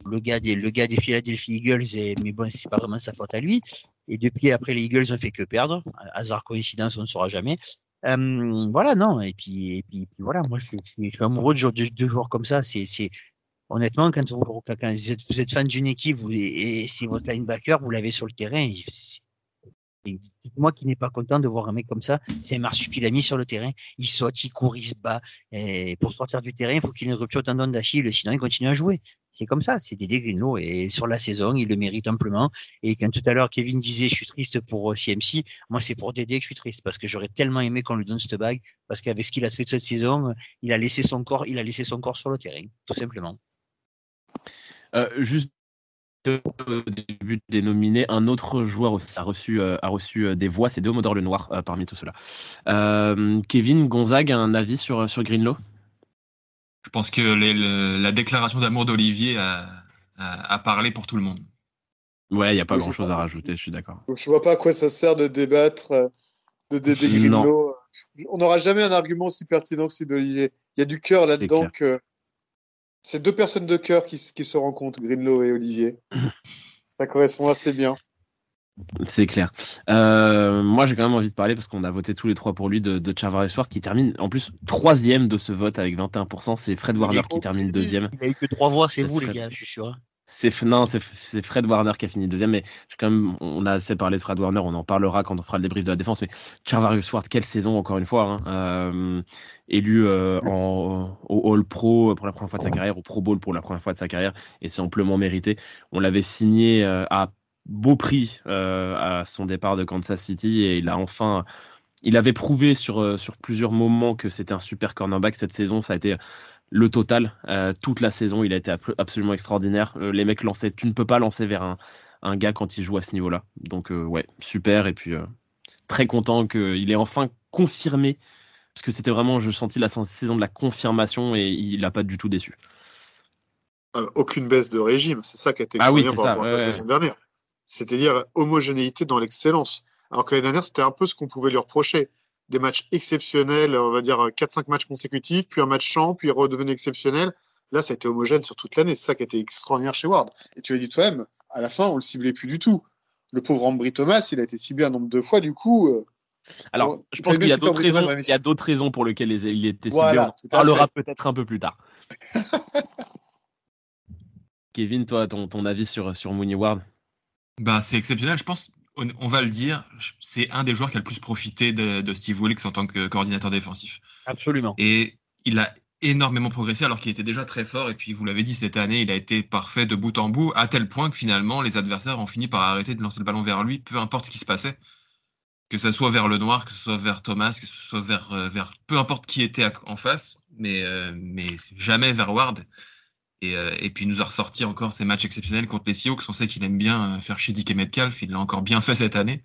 le gars des, le gars des Philadelphia Eagles, et, mais bon, c'est pas vraiment sa faute à lui. Et depuis, après, les Eagles ont fait que perdre. Hasard, coïncidence, on ne saura jamais. Euh, voilà, non. Et puis, et puis, voilà, moi, je suis, je suis amoureux de, de, joueurs comme ça. C'est, c'est, honnêtement, quand vous, quand vous êtes, fan d'une équipe, vous, et, et c'est votre linebacker, vous l'avez sur le terrain, Dites-moi qui n'est pas content de voir un mec comme ça. C'est un marsupilami sur le terrain. Il saute, il court, il se bat. Et pour sortir du terrain, il faut qu'il ait une rupture tendon d'Achille, sinon il continue à jouer. C'est comme ça. C'est des Greenlow. Et sur la saison, il le mérite amplement. Et quand tout à l'heure Kevin disait je suis triste pour CMC, euh, moi c'est pour Dédé que je suis triste parce que j'aurais tellement aimé qu'on lui donne cette bague parce qu'avec ce qu'il a fait de cette saison, il a laissé son corps, il a laissé son corps sur le terrain, tout simplement. Euh, juste au début des nominés, un autre joueur aussi a reçu, euh, a reçu euh, des voix, c'est Deomodor le Noir euh, parmi tout cela. Kevin Gonzague, un avis sur, sur Greenlow Je pense que les, le, la déclaration d'amour d'Olivier a, a, a, parlé pour tout le monde. Ouais, il n'y a pas grand chose à rajouter, je suis d'accord. Je vois pas à quoi ça sert de débattre de Greenlow. On n'aura jamais un argument aussi pertinent que celui d'Olivier. Il y a du cœur là-dedans que c'est deux personnes de cœur qui, qui, se rencontrent, Greenlow et Olivier. Ça correspond assez bien. C'est clair. Euh, moi, j'ai quand même envie de parler parce qu'on a voté tous les trois pour lui de, de Charvarius Ward qui termine en plus troisième de ce vote avec 21%. C'est Fred Warner qui termine deuxième. Il a eu que trois voix, c'est vous les gars, je suis sûr. C'est non, c'est Fred Warner qui a fini deuxième, mais quand même, on a assez parlé de Fred Warner, on en parlera quand on fera le débrief de la défense. Mais Charvarius Ward, quelle saison encore une fois, hein, euh, élu euh, au All Pro pour la première fois de sa carrière, au Pro Bowl pour la première fois de sa carrière, et c'est amplement mérité. On l'avait signé euh, à beau prix à son départ de Kansas City, et il a enfin il avait prouvé sur, sur plusieurs moments que c'était un super cornerback cette saison. Ça a été le total, euh, toute la saison, il a été absolument extraordinaire. Euh, les mecs lançaient, tu ne peux pas lancer vers un, un gars quand il joue à ce niveau-là. Donc euh, ouais, super. Et puis très content qu'il ait enfin confirmé, parce que c'était vraiment, je sentis la saison de la confirmation et il n'a pas du tout déçu. aucune baisse de régime, c'est ça qui a été ah oui, par la saison dernière. C'est-à-dire homogénéité dans l'excellence. Alors que l'année dernière, c'était un peu ce qu'on pouvait lui reprocher. Des matchs exceptionnels, on va dire 4-5 matchs consécutifs, puis un match champ, puis il redevenait exceptionnel. Là, ça a été homogène sur toute l'année. C'est ça qui a été extraordinaire chez Ward. Et tu l'as dit toi-même, à la fin, on le ciblait plus du tout. Le pauvre Ambry Thomas, il a été ciblé un nombre de fois, du coup. Euh, Alors, bon, je pense qu'il y a d'autres raisons, il y a d'autres raisons pour lesquelles les- il était ciblé. Voilà, on parlera peut-être un peu plus tard. Kevin, toi, ton, ton avis sur, sur Mooney Ward? Bah, c'est exceptionnel. Je pense, on, on va le dire, c'est un des joueurs qui a le plus profité de, de Steve Wilkes en tant que coordinateur défensif. Absolument. Et il a énormément progressé alors qu'il était déjà très fort. Et puis, vous l'avez dit, cette année, il a été parfait de bout en bout, à tel point que finalement, les adversaires ont fini par arrêter de lancer le ballon vers lui, peu importe ce qui se passait. Que ce soit vers le noir, que ce soit vers Thomas, que ce soit vers, euh, vers peu importe qui était en face, mais, euh, mais jamais vers Ward. Et, euh, et puis nous a ressorti encore ces matchs exceptionnels contre les Seahawks. On sait qu'il aime bien euh, faire chez Dick et Metcalf. Il l'a encore bien fait cette année.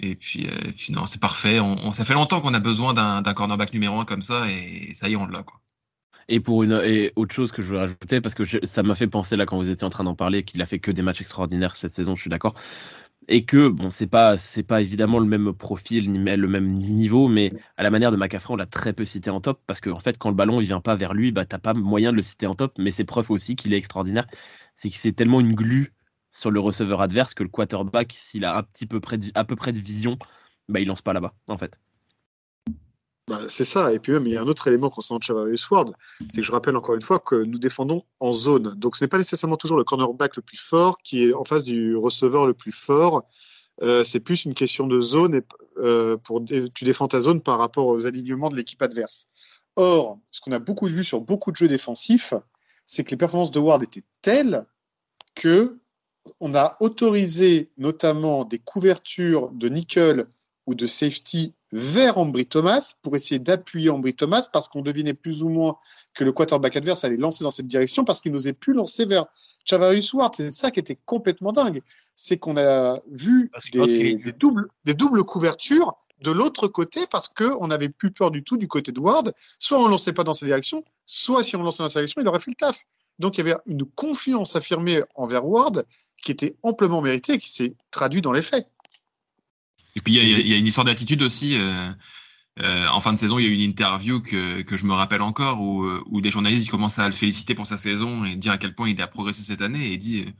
Et puis, euh, et puis non, c'est parfait. On, on- ça fait longtemps qu'on a besoin d'un cornerback numéro un comme ça. Et ça y est, on l'a. Quoi. Et pour une et autre chose que je veux rajouter, parce que je- ça m'a fait penser là quand vous étiez en train d'en parler, qu'il a fait que des matchs extraordinaires cette saison, je suis d'accord. Et que bon, c'est pas c'est pas évidemment le même profil ni le même niveau, mais à la manière de McCaffrey, on l'a très peu cité en top parce que en fait, quand le ballon il vient pas vers lui, bah t'as pas moyen de le citer en top. Mais c'est preuve aussi qu'il est extraordinaire, c'est que c'est tellement une glu sur le receveur adverse que le quarterback, s'il a un petit peu près à peu près de vision, bah il lance pas là-bas en fait. Bah, c'est ça. Et puis même, il y a un autre élément concernant Chavarius Ward, c'est que je rappelle encore une fois que nous défendons en zone. Donc ce n'est pas nécessairement toujours le cornerback le plus fort qui est en face du receveur le plus fort. Euh, c'est plus une question de zone et euh, pour tu défends ta zone par rapport aux alignements de l'équipe adverse. Or, ce qu'on a beaucoup vu sur beaucoup de jeux défensifs, c'est que les performances de Ward étaient telles que on a autorisé notamment des couvertures de nickel ou de safety vers Ambry Thomas pour essayer d'appuyer Ambry Thomas parce qu'on devinait plus ou moins que le quarterback adverse allait lancer dans cette direction parce qu'il n'osait plus lancer vers Chavarius Ward. C'est ça qui était complètement dingue. C'est qu'on a vu des, doubles, des doubles couvertures de l'autre côté parce qu'on n'avait plus peur du tout du côté de Ward. Soit on ne lançait pas dans cette direction, soit si on lançait dans cette direction, il aurait fait le taf. Donc il y avait une confiance affirmée envers Ward qui était amplement méritée et qui s'est traduite dans les faits. Et puis il y a- il y, a- il y a une histoire d'attitude aussi. euh, euh, en fin de saison, il y a eu une interview que, que je me rappelle encore où, euh, où des journalistes ils commencent à le féliciter pour sa saison et dire à quel point il a progressé cette année. Et il dit euh,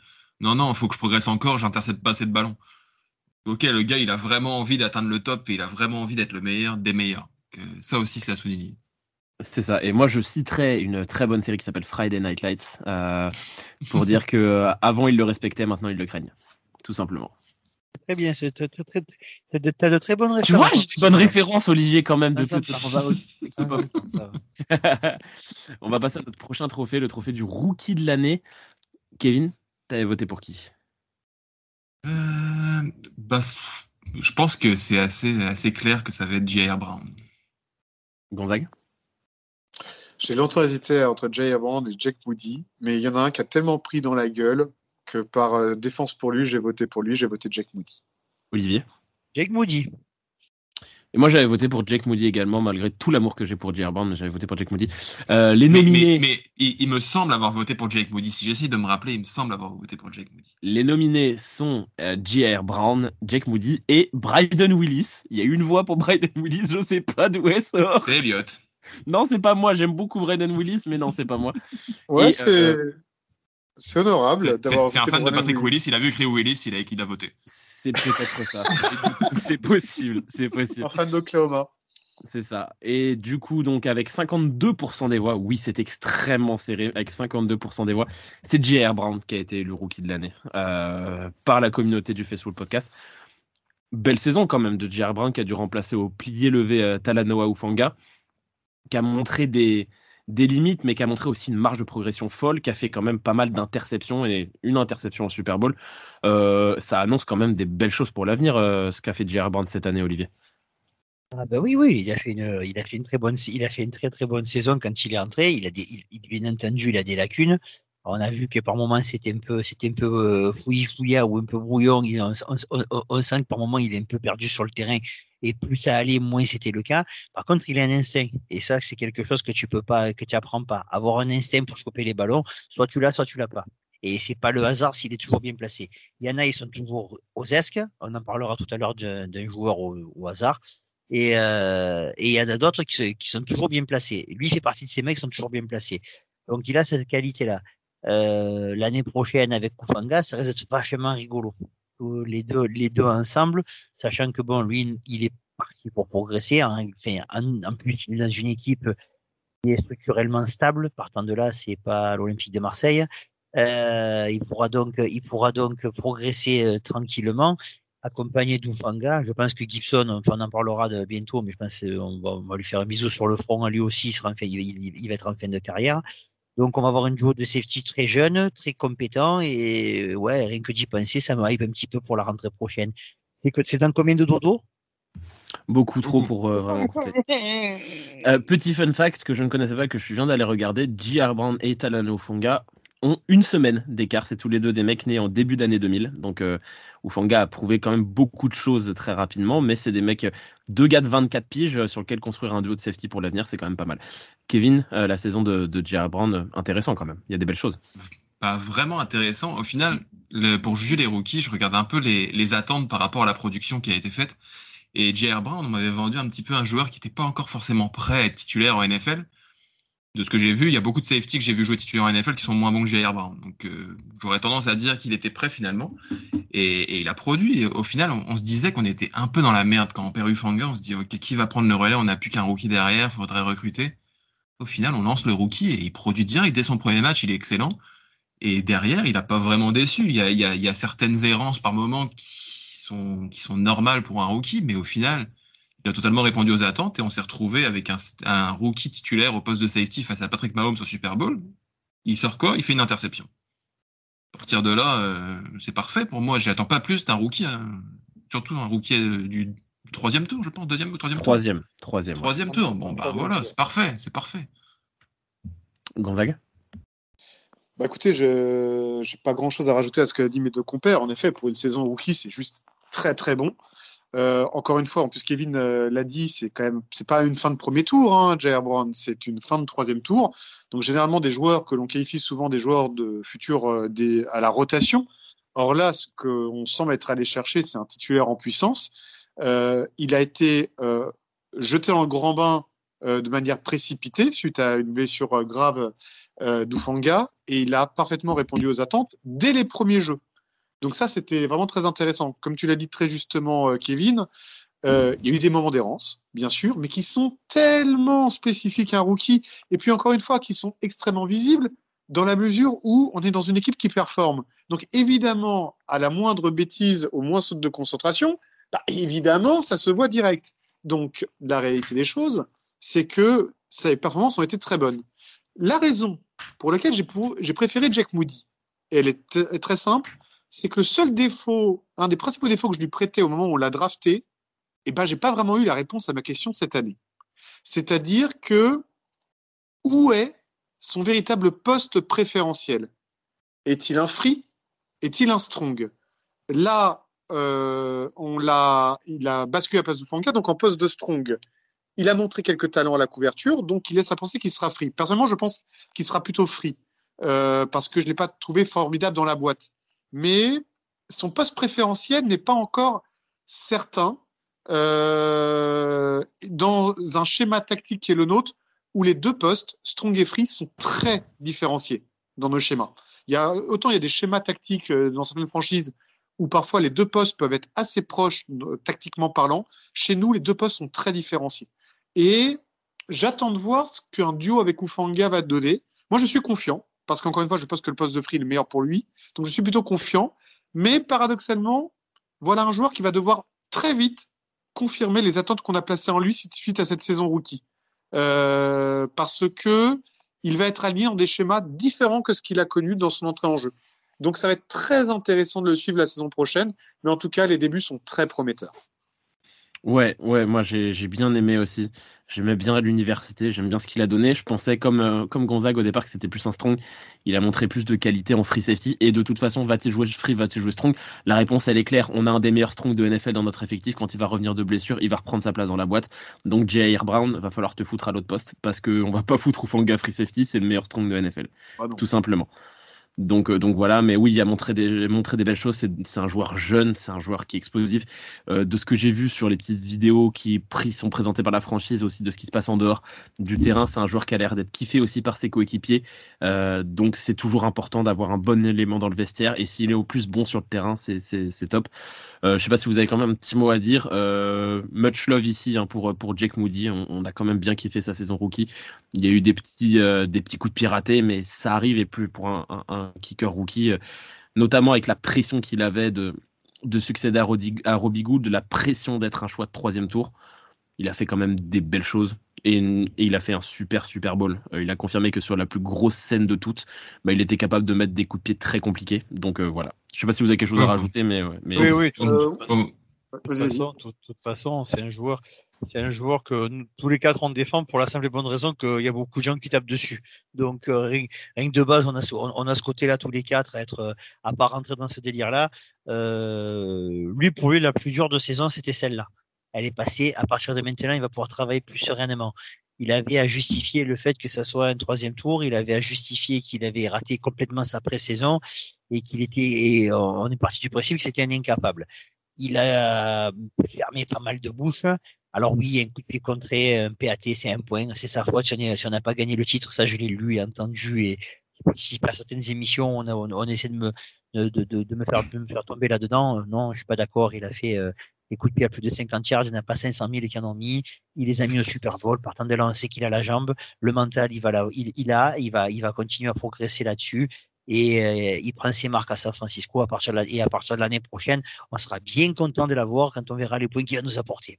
Non, non, il faut que je progresse encore, j'intercepte pas assez de ballons. Ok, le gars, il a vraiment envie d'atteindre le top et il a vraiment envie d'être le meilleur des meilleurs. Ça aussi, c'est à souligner. C'est ça. Et moi, je citerai une très bonne série qui s'appelle Friday Night Lights pour dire que avant ils le respectaient, maintenant ils le craignent, tout simplement. Très bien, c'est de, de très bonnes références. Tu vois, j'ai une bonne référence, Olivier, quand même de Ah, ça toute va. On va passer à notre prochain trophée, le trophée du rookie de l'année. Kevin, t'avais voté pour qui? Euh, bah, je pense que c'est assez, assez clair que ça va être J.R. Brown. Gonzague? J'ai longtemps hésité entre Jay Brand et Jack Moody, mais il y en a un qui a tellement pris dans la gueule par euh, défense pour lui, j'ai voté pour lui, j'ai voté Jack Moody. Olivier? Jake Moody. Et moi, j'avais voté pour Jake Moody également, malgré tout l'amour que j'ai pour J.R. Brown, j'avais voté pour Jake Moody. Euh, les Mais, nominés, mais, mais il, il me semble avoir voté pour Jake Moody. Si j'essaye de me rappeler, il me semble avoir voté pour Jake Moody. les nominés sont euh, J.R. Brown, Jake Moody et Bryden Willis. Il y a une voix pour Bryden Willis, je sais pas d'où elle sort. C'est Elliot. Non, c'est pas moi. J'aime beaucoup Bryden Willis, mais non, c'est pas moi. Ouais, c'est euh, c'est honorable d'avoir C'est c'est un fan de Patrick Willis. Il a vu écrire Willis, il a, il a voté. C'est peut-être ça. c'est possible, c'est possible. Un fan d'Oklahoma. C'est ça. Et du coup, donc avec 52% des voix, oui, c'est extrêmement serré. Avec 52% des voix, c'est J.R. Brown qui a été le rookie de l'année euh, par la communauté du Facebook Podcast. Belle saison quand même de J.R. Brown qui a dû remplacer au plié levé euh, Talanoa Ufanga, qui a montré des, des limites, mais qui a montré aussi une marge de progression folle, qui a fait quand même pas mal d'interceptions et une interception au Super Bowl. Euh, ça annonce quand même des belles choses pour l'avenir, euh, ce qu'a fait J.R. Brown cette année, Olivier. Ah bah oui, oui, il a fait une, il a fait une très bonne, il a fait une très très bonne saison quand il est entré. Il a des, il- bien entendu, il a des lacunes. On a vu que par moments c'était un peu, c'était un peu euh, fouillis fouillard ou un peu brouillon. Il- On, on- on- on sent que par moments il est un peu perdu sur le terrain. Et plus ça allait, moins c'était le cas. Par contre, il a un instinct. Et ça, c'est quelque chose que tu peux pas, que tu apprends pas. Avoir un instinct pour choper les ballons, soit tu l'as, soit tu l'as pas. Et c'est pas le hasard s'il est toujours bien placé. Il y en a, ils sont toujours aux esques. On en parlera tout à l'heure d'un joueur au, hasard. Et, euh, et il y en a d'autres qui, qui, sont toujours bien placés. Lui fait partie de ces mecs qui sont toujours bien placés. Donc il a cette qualité-là. Euh, L'année prochaine avec Kufanga, ça risque d'être vachement rigolo. Les deux, les deux ensemble, sachant que bon, lui, il est parti pour progresser. Hein. Enfin, en, plus, il est dans une équipe qui est structurellement stable. Partant de là, c'est pas l'Olympique de Marseille. Euh, il pourra donc, il pourra donc progresser euh, tranquillement, accompagné d'Ufanga. Je pense que Gibson, enfin, on en parlera bientôt, mais je pense qu'on va, lui faire un bisou sur le front. Lui aussi, sera en il, va être en fin de carrière. Donc, on va avoir une duo de safety très jeune, très compétent, et ouais, rien que d'y penser, ça me hype un petit peu pour la rentrée prochaine. C'est que c'est dans combien de dodo? Beaucoup trop pour euh, vraiment coûter. Euh, petit fun fact que je ne connaissais pas, que je viens d'aller regarder, J.R. Brown et Talano Fonga ont une semaine d'écart. C'est tous les deux des mecs nés en début d'année 2000. Donc, euh, Ufanga a prouvé quand même beaucoup de choses très rapidement, mais c'est des mecs, deux gars de 24 piges sur lesquels construire un duo de safety pour l'avenir, c'est quand même pas mal. Kevin, la saison de, de J.R. Brown, intéressant quand même. Il y a des belles choses. Pas vraiment intéressant. Au final, pour juger les rookies, je regarde un peu les, attentes par rapport à la production qui a été faite. Et J.R. Brown, m'avait vendu un petit peu un joueur qui n'était pas encore forcément prêt à être titulaire en NFL. De ce que j'ai vu, il y a beaucoup de safety que j'ai vu jouer titulaire en NFL qui sont moins bons que J.R. Brown. Donc euh, j'aurais tendance à dire qu'il était prêt finalement. Et, et, il a produit. Et au final, on, on se disait qu'on était un peu dans la merde quand on perd Ufanga. On se dit, OK, qui va prendre le relais? On n'a plus qu'un rookie derrière, faudrait recruter. Au final, on lance le rookie et il produit direct dès son premier match. Il est excellent. Et derrière, il n'a pas vraiment déçu. Il y, a, il, y a, il y a certaines errances par moment qui qui sont normales pour un rookie, mais au final, il a totalement répondu aux attentes et on s'est retrouvé avec un, un, rookie titulaire au poste de safety face à Patrick Mahomes au Super Bowl. Il sort quoi? Il fait une interception. À partir de là, euh, c'est parfait pour moi. J'attends pas plus d'un rookie, hein. surtout un rookie euh, du troisième tour, je pense, deuxième ou troisième troisième, tour? Troisième, troisième tour. Bon bah voilà, c'est parfait, c'est parfait. Gonzaga. Bah écoutez, je n'ai pas grand-chose à rajouter à ce que dit mes deux compères. En effet, pour une saison rookie, c'est juste très très bon. Euh, encore une fois, en plus Kevin euh, l'a dit, c'est quand même c'est pas une fin de premier tour, hein, Jair Brown, c'est une fin de troisième tour. Donc généralement des joueurs que l'on qualifie souvent des joueurs de futur euh, des, à la rotation. Or là, ce qu'on semble être allé chercher, c'est un titulaire en puissance. Euh, il a été euh, jeté dans le grand bain de manière précipitée suite à une blessure grave d'Ufanga et il a parfaitement répondu aux attentes dès les premiers jeux. Donc ça, c'était vraiment très intéressant. Comme tu l'as dit très justement, euh, Kevin, euh, il y a eu des moments d'errance, bien sûr, mais qui sont tellement spécifiques à un rookie, et puis encore une fois, qui sont extrêmement visibles dans la mesure où on est dans une équipe qui performe. Donc évidemment, à la moindre bêtise, au moins saute de concentration, bah, évidemment, ça se voit direct. Donc la réalité des choses, c'est que ces performances ont été très bonnes. La raison pour laquelle j'ai préféré Jack Moody, elle est très simple, c'est que le seul défaut, un des principaux défauts que je lui prêtais au moment où on l'a drafté, eh ben, j'ai pas vraiment eu la réponse à ma question cette année. C'est-à-dire que où est son véritable poste préférentiel? Est-il un free? Est-il un strong? Là, euh, on l'a, il a basculé à la place de Fonka, donc en poste de strong. Il a montré quelques talents à la couverture, donc il laisse à penser qu'il sera free. Personnellement, je pense qu'il sera plutôt free, euh, parce que je ne l'ai pas trouvé formidable dans la boîte mais son poste préférentiel n'est pas encore certain euh, dans un schéma tactique qui est le nôtre, où les deux postes, Strong et Free, sont très différenciés dans nos schémas. Il y a, autant il y a des schémas tactiques euh, dans certaines franchises où parfois les deux postes peuvent être assez proches euh, tactiquement parlant. Chez nous, les deux postes sont très différenciés. Et j'attends de voir ce qu'un duo avec Ufanga va donner. Moi, je suis confiant parce qu'encore une fois, je pense que le poste de Free est le meilleur pour lui. Donc je suis plutôt confiant. Mais paradoxalement, voilà un joueur qui va devoir très vite confirmer les attentes qu'on a placées en lui suite à cette saison rookie. Euh, parce que il va être aligné dans des schémas différents que ce qu'il a connu dans son entrée en jeu. Donc ça va être très intéressant de le suivre la saison prochaine, mais en tout cas les débuts sont très prometteurs. Ouais, ouais, moi j'ai bien aimé aussi. J'aimais bien l'université, j'aime bien ce qu'il a donné. Je pensais comme euh, comme Gonzague au départ que c'était plus un strong. Il a montré plus de qualité en free safety et de toute façon va-t-il jouer free, va-t-il jouer strong? La réponse elle est claire. On a un des meilleurs strong de NFL dans notre effectif. Quand il va revenir de blessure, il va reprendre sa place dans la boîte. Donc Jair Brown va falloir te foutre à l'autre poste parce que on va pas foutre Ufanga free safety, c'est le meilleur strong de NFL, ah tout simplement. Donc, donc voilà, mais oui, il a montré des, belles choses. C'est un joueur jeune, c'est un joueur qui est explosif. de ce que j'ai vu sur les petites vidéos qui sont présentées par la franchise, aussi de ce qui se passe en dehors du terrain, c'est un joueur qui a l'air d'être kiffé aussi par ses coéquipiers. donc c'est toujours important d'avoir un bon élément dans le vestiaire. Et s'il est au plus bon sur le terrain, c'est top. Euh, je sais pas si vous avez quand même un petit mot à dire. Euh, much love ici hein, pour Jake Moody. On, a quand même bien kiffé sa saison rookie. Il y a eu des petits euh, coups de pied ratés, mais ça arrive et plus pour un, kicker rookie, euh, notamment avec la pression qu'il avait de de succéder à, à Robbie Good, de la pression d'être un choix de troisième tour. Il a fait quand même des belles choses. Et, il a fait un super Super Bowl. Euh, il a confirmé que sur la plus grosse scène de toutes, bah, il était capable de mettre des coups de pied très compliqués. Donc euh, voilà. Je sais pas si vous avez quelque chose à rajouter, mais, mais... oui, oui. De toute façon, c'est un joueur, c'est un joueur que tous les quatre on défend pour la simple et bonne raison qu'il y a beaucoup de gens qui tapent dessus. Donc euh, rien, que de base, on a, on a ce côté-là tous les quatre à être à pas rentrer dans ce délire-là. Euh, lui, pour lui, la plus dure de saison, c'était celle-là elle est passée. À partir de maintenant, il va pouvoir travailler plus sereinement. Il avait à justifier le fait que ça soit un troisième tour. Il avait à justifier qu'il avait raté complètement sa pré-saison et qu'il était, et on est parti du principe que c'était un incapable. Il a fermé pas mal de bouches. Alors oui, un coup de pied contré, un PAT, c'est un point, c'est sa faute. Si on n'a pas gagné le titre, ça je l'ai lu et entendu et participe à certaines émissions, on, on, essaie de me, de, de, de, me faire, de me faire tomber là-dedans. Non, je suis pas d'accord. Il a fait, euh, les coups de pied à plus de 50 yards, il n'a pas 500 000 qui en ont mis. Il les a mis au Super Bowl. Partant de là, on sait qu'il a la jambe. Le mental, il va là, il, il a, il va, il va continuer à progresser là-dessus. Et euh, il prend ses marques à San Francisco à partir de la, et à partir de l'année prochaine, on sera bien content de l'avoir quand on verra les points qu'il va nous apporter.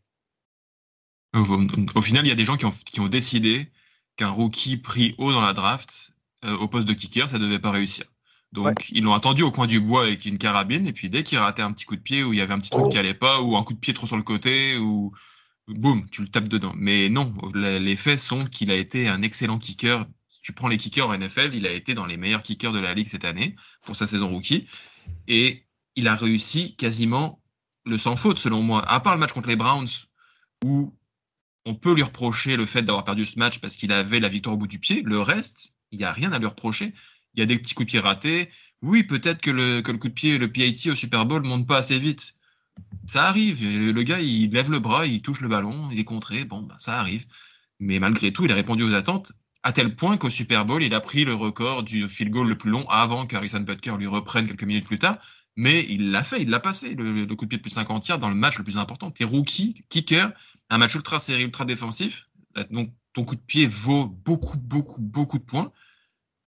Au, final, il y a des gens qui ont, qui ont décidé qu'un rookie pris haut dans la draft euh, au poste de kicker, ça devait pas réussir. Donc, ils l'ont attendu au coin du bois avec une carabine, et puis dès qu'il ratait un petit coup de pied, ou il y avait un petit truc oh. qui allait pas, ou un coup de pied trop sur le côté, ou boum, tu le tapes dedans. Mais non, les faits sont qu'il a été un excellent kicker. Tu prends les kickers en NFL, il a été dans les meilleurs kickers de la ligue cette année, pour sa saison rookie, et il a réussi quasiment le sans faute, selon moi. À part le match contre les Browns, où on peut lui reprocher le fait d'avoir perdu ce match parce qu'il avait la victoire au bout du pied, le reste, il n'y a rien à lui reprocher il y a des petits coups de pied ratés. Oui, peut-être que le, coup de pied, le PIT au Super Bowl monte pas assez vite. Ça arrive. Le gars, il lève le bras, il touche le ballon, il est contré. Bon, bah, ça arrive. Mais malgré tout, il a répondu aux attentes à tel point qu'au Super Bowl, il a pris le record du field goal le plus long avant qu'Harrison Butker lui reprenne quelques minutes plus tard. Mais il l'a fait, il l'a passé, le, coup de pied de plus de 50 yards dans le match le plus important. T'es rookie, kicker, un match ultra serré, ultra défensif. Donc, ton coup de pied vaut beaucoup, beaucoup, beaucoup de points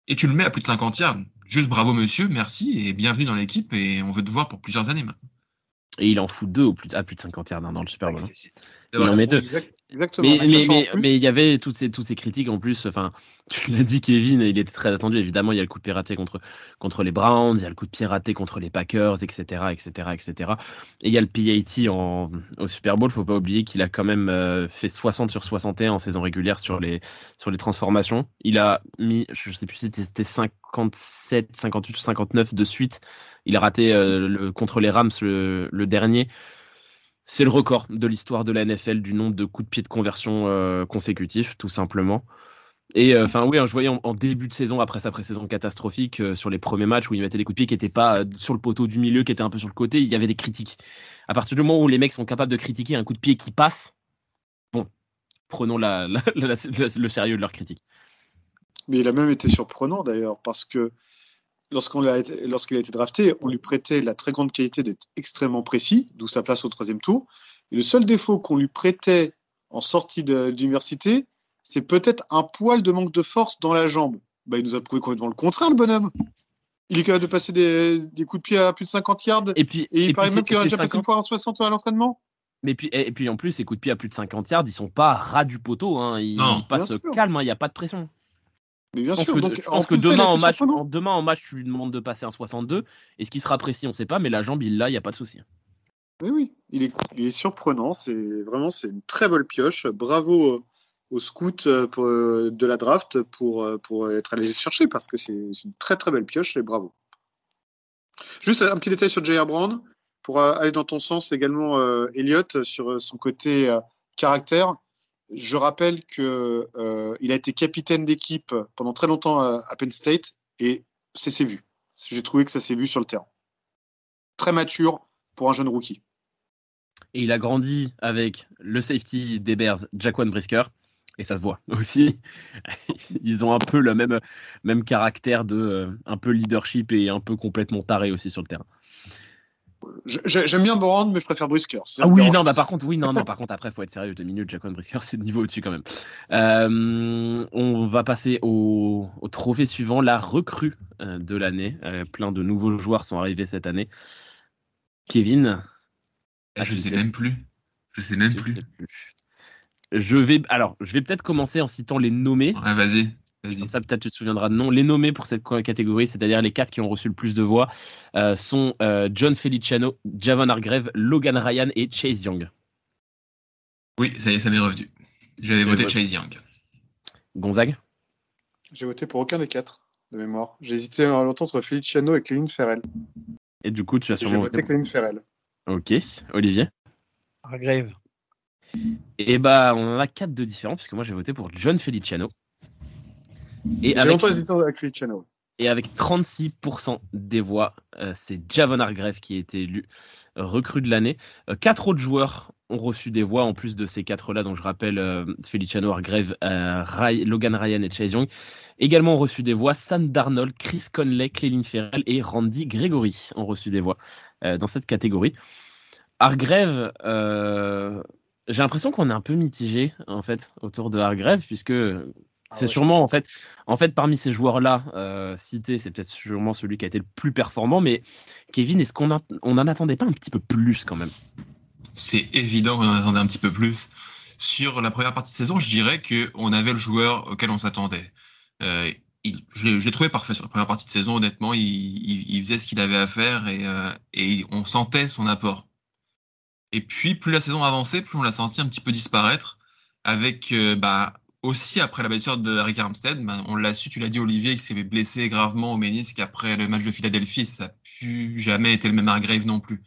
et tu le mets à plus de 50 yards. Juste bravo monsieur, merci et bienvenue dans l'équipe et on veut te voir pour plusieurs années maintenant. Et il en fout deux à plus de 50 yards hein, dans le Super Bowl. Il en met deux. Exactement. Mais, il y avait toutes ces, toutes ces critiques en plus. Enfin, tu l'as dit, Kevin, il était très attendu. Évidemment, il y a le coup de pied raté contre, contre les Browns, il y a le coup de pied raté contre les Packers, etc., etc., etc. Et il y a le PAT en, au Super Bowl. Faut pas oublier qu'il a quand même euh, fait 60 sur 61 en saison régulière sur les, sur les transformations. Il a mis, je sais plus si c'était 57, 58 ou 59 de suite. Il a raté euh, le, contre les Rams le, le dernier. C'est le record de l'histoire de la NFL du nombre de coups de pied de conversion euh, consécutifs, tout simplement. Et euh, enfin, oui, hein, je voyais en, début de saison, après sa pré-saison catastrophique, euh, sur les premiers matchs où il mettait des coups de pied qui n'étaient pas sur le poteau du milieu, qui étaient un peu sur le côté, il y avait des critiques. À partir du moment où les mecs sont capables de critiquer un coup de pied qui passe, bon, prenons le sérieux de leur critique. Mais il a même été surprenant d'ailleurs, parce que lorsqu'il a, été, été drafté, on lui prêtait la très grande qualité d'être extrêmement précis, d'où sa place au troisième tour. Et le seul défaut qu'on lui prêtait en sortie d'université, c'est peut-être un poil de manque de force dans la jambe. Bah, il nous a prouvé complètement le contraire, le bonhomme. Il est capable de passer des, coups de pied à plus de 50 yards. Et, puis, et il paraît même qu'il a déjà passé une fois en 60 à l'entraînement. Mais puis, et puis en plus, ces coups de pied à plus de 50 yards, ils sont pas ras du poteau. Hein. Ils, passent calme, hein. il n'y a pas de pression bien sûr. Que, je pense que demain, en match, demain en match, tu lui demandes de passer un 62. Et ce qui sera précis, on ne sait pas, mais la jambe, il l'a, il n'y a pas de souci. Oui, oui, il est, il est surprenant. C'est vraiment c'est une très belle pioche. Bravo euh, aux scouts euh, euh, de la draft pour, pour être allé chercher parce que c'est une très très belle pioche et bravo. Juste un petit détail sur J.R. Brown pour aller dans ton sens également, Elliott, sur son côté caractère. Je rappelle qu'il euh, a été capitaine d'équipe pendant très longtemps à, Penn State et c'est vu. J'ai trouvé que ça s'est vu sur le terrain. Très mature pour un jeune rookie. Et il a grandi avec le safety des Bears, Jaquan Brisker. Et ça se voit aussi. Ils ont un peu le même, même caractère de euh, un peu leadership et un peu complètement taré aussi sur le terrain. J'aime bien Borand, mais je préfère Brisker. Ah oui, non, bah, par contre, oui, non, non, par contre, après, faut être sérieux. Deux minutes, Jaquan Brisker, c'est le niveau au-dessus quand même. Euh, on va passer au, au, trophée suivant, la recrue euh, de l'année. Euh, plein de nouveaux joueurs sont arrivés cette année. Kevin. Ah, je sais même plus. Je sais même plus. Je vais, alors, je vais peut-être commencer en citant les nommés. Ouais, vas-y. Comme ça, peut-être tu te souviendras de nom. Les nommés pour cette catégorie, c'est-à-dire les quatre qui ont reçu le plus de voix, euh, sont euh, John Feliciano, Javon Hargrave, Logan Ryan et Chase Young. Oui, ça y est, ça m'est revenu. J'avais voté Chase Young. Gonzague J'ai voté pour aucun des quatre, de mémoire. J'ai hésité longtemps entre Feliciano et Clément Ferrell. Et du coup, tu as sûrement J'ai voté Clément Ferrell. Ok. Olivier Hargrave. Et bah, on en a quatre de différents, puisque moi j'ai voté pour John Feliciano. Et avec, avec et avec 36% des voix, euh, c'est Javon Hargrave qui a été élu euh, recrue de l'année. Euh, quatre autres joueurs ont reçu des voix en plus de ces quatre-là, donc je rappelle Feliciano Hargrave, Logan Ryan et Chase Young. Également ont reçu des voix Sam Darnold, Chris Conley, Cléline Ferrell et Randy Gregory ont reçu des voix dans cette catégorie. Hargrave, j'ai l'impression qu'on est un peu mitigé en fait autour de Hargrave puisque ah c'est sûrement en fait, en fait parmi ces joueurs-là euh, cités, c'est peut-être sûrement celui qui a été le plus performant. Mais Kevin, est-ce qu'on on n'en attendait pas un petit peu plus quand même? C'est évident qu'on en attendait un petit peu plus. Sur la première partie de saison, je dirais qu'on avait le joueur auquel on s'attendait. Euh, je l'ai trouvé parfait sur la première partie de saison, honnêtement. Il, il, faisait ce qu'il avait à faire et, euh, et, on sentait son apport. Et puis, plus la saison avançait, plus on l'a senti un petit peu disparaître avec euh, bah, aussi après la blessure de Rick Armstead, ben, on l'a su, tu l'as dit Olivier, il s'est blessé gravement au ménisque après le match de Philadelphie, ça n'a plus jamais été le même Hargrave non plus.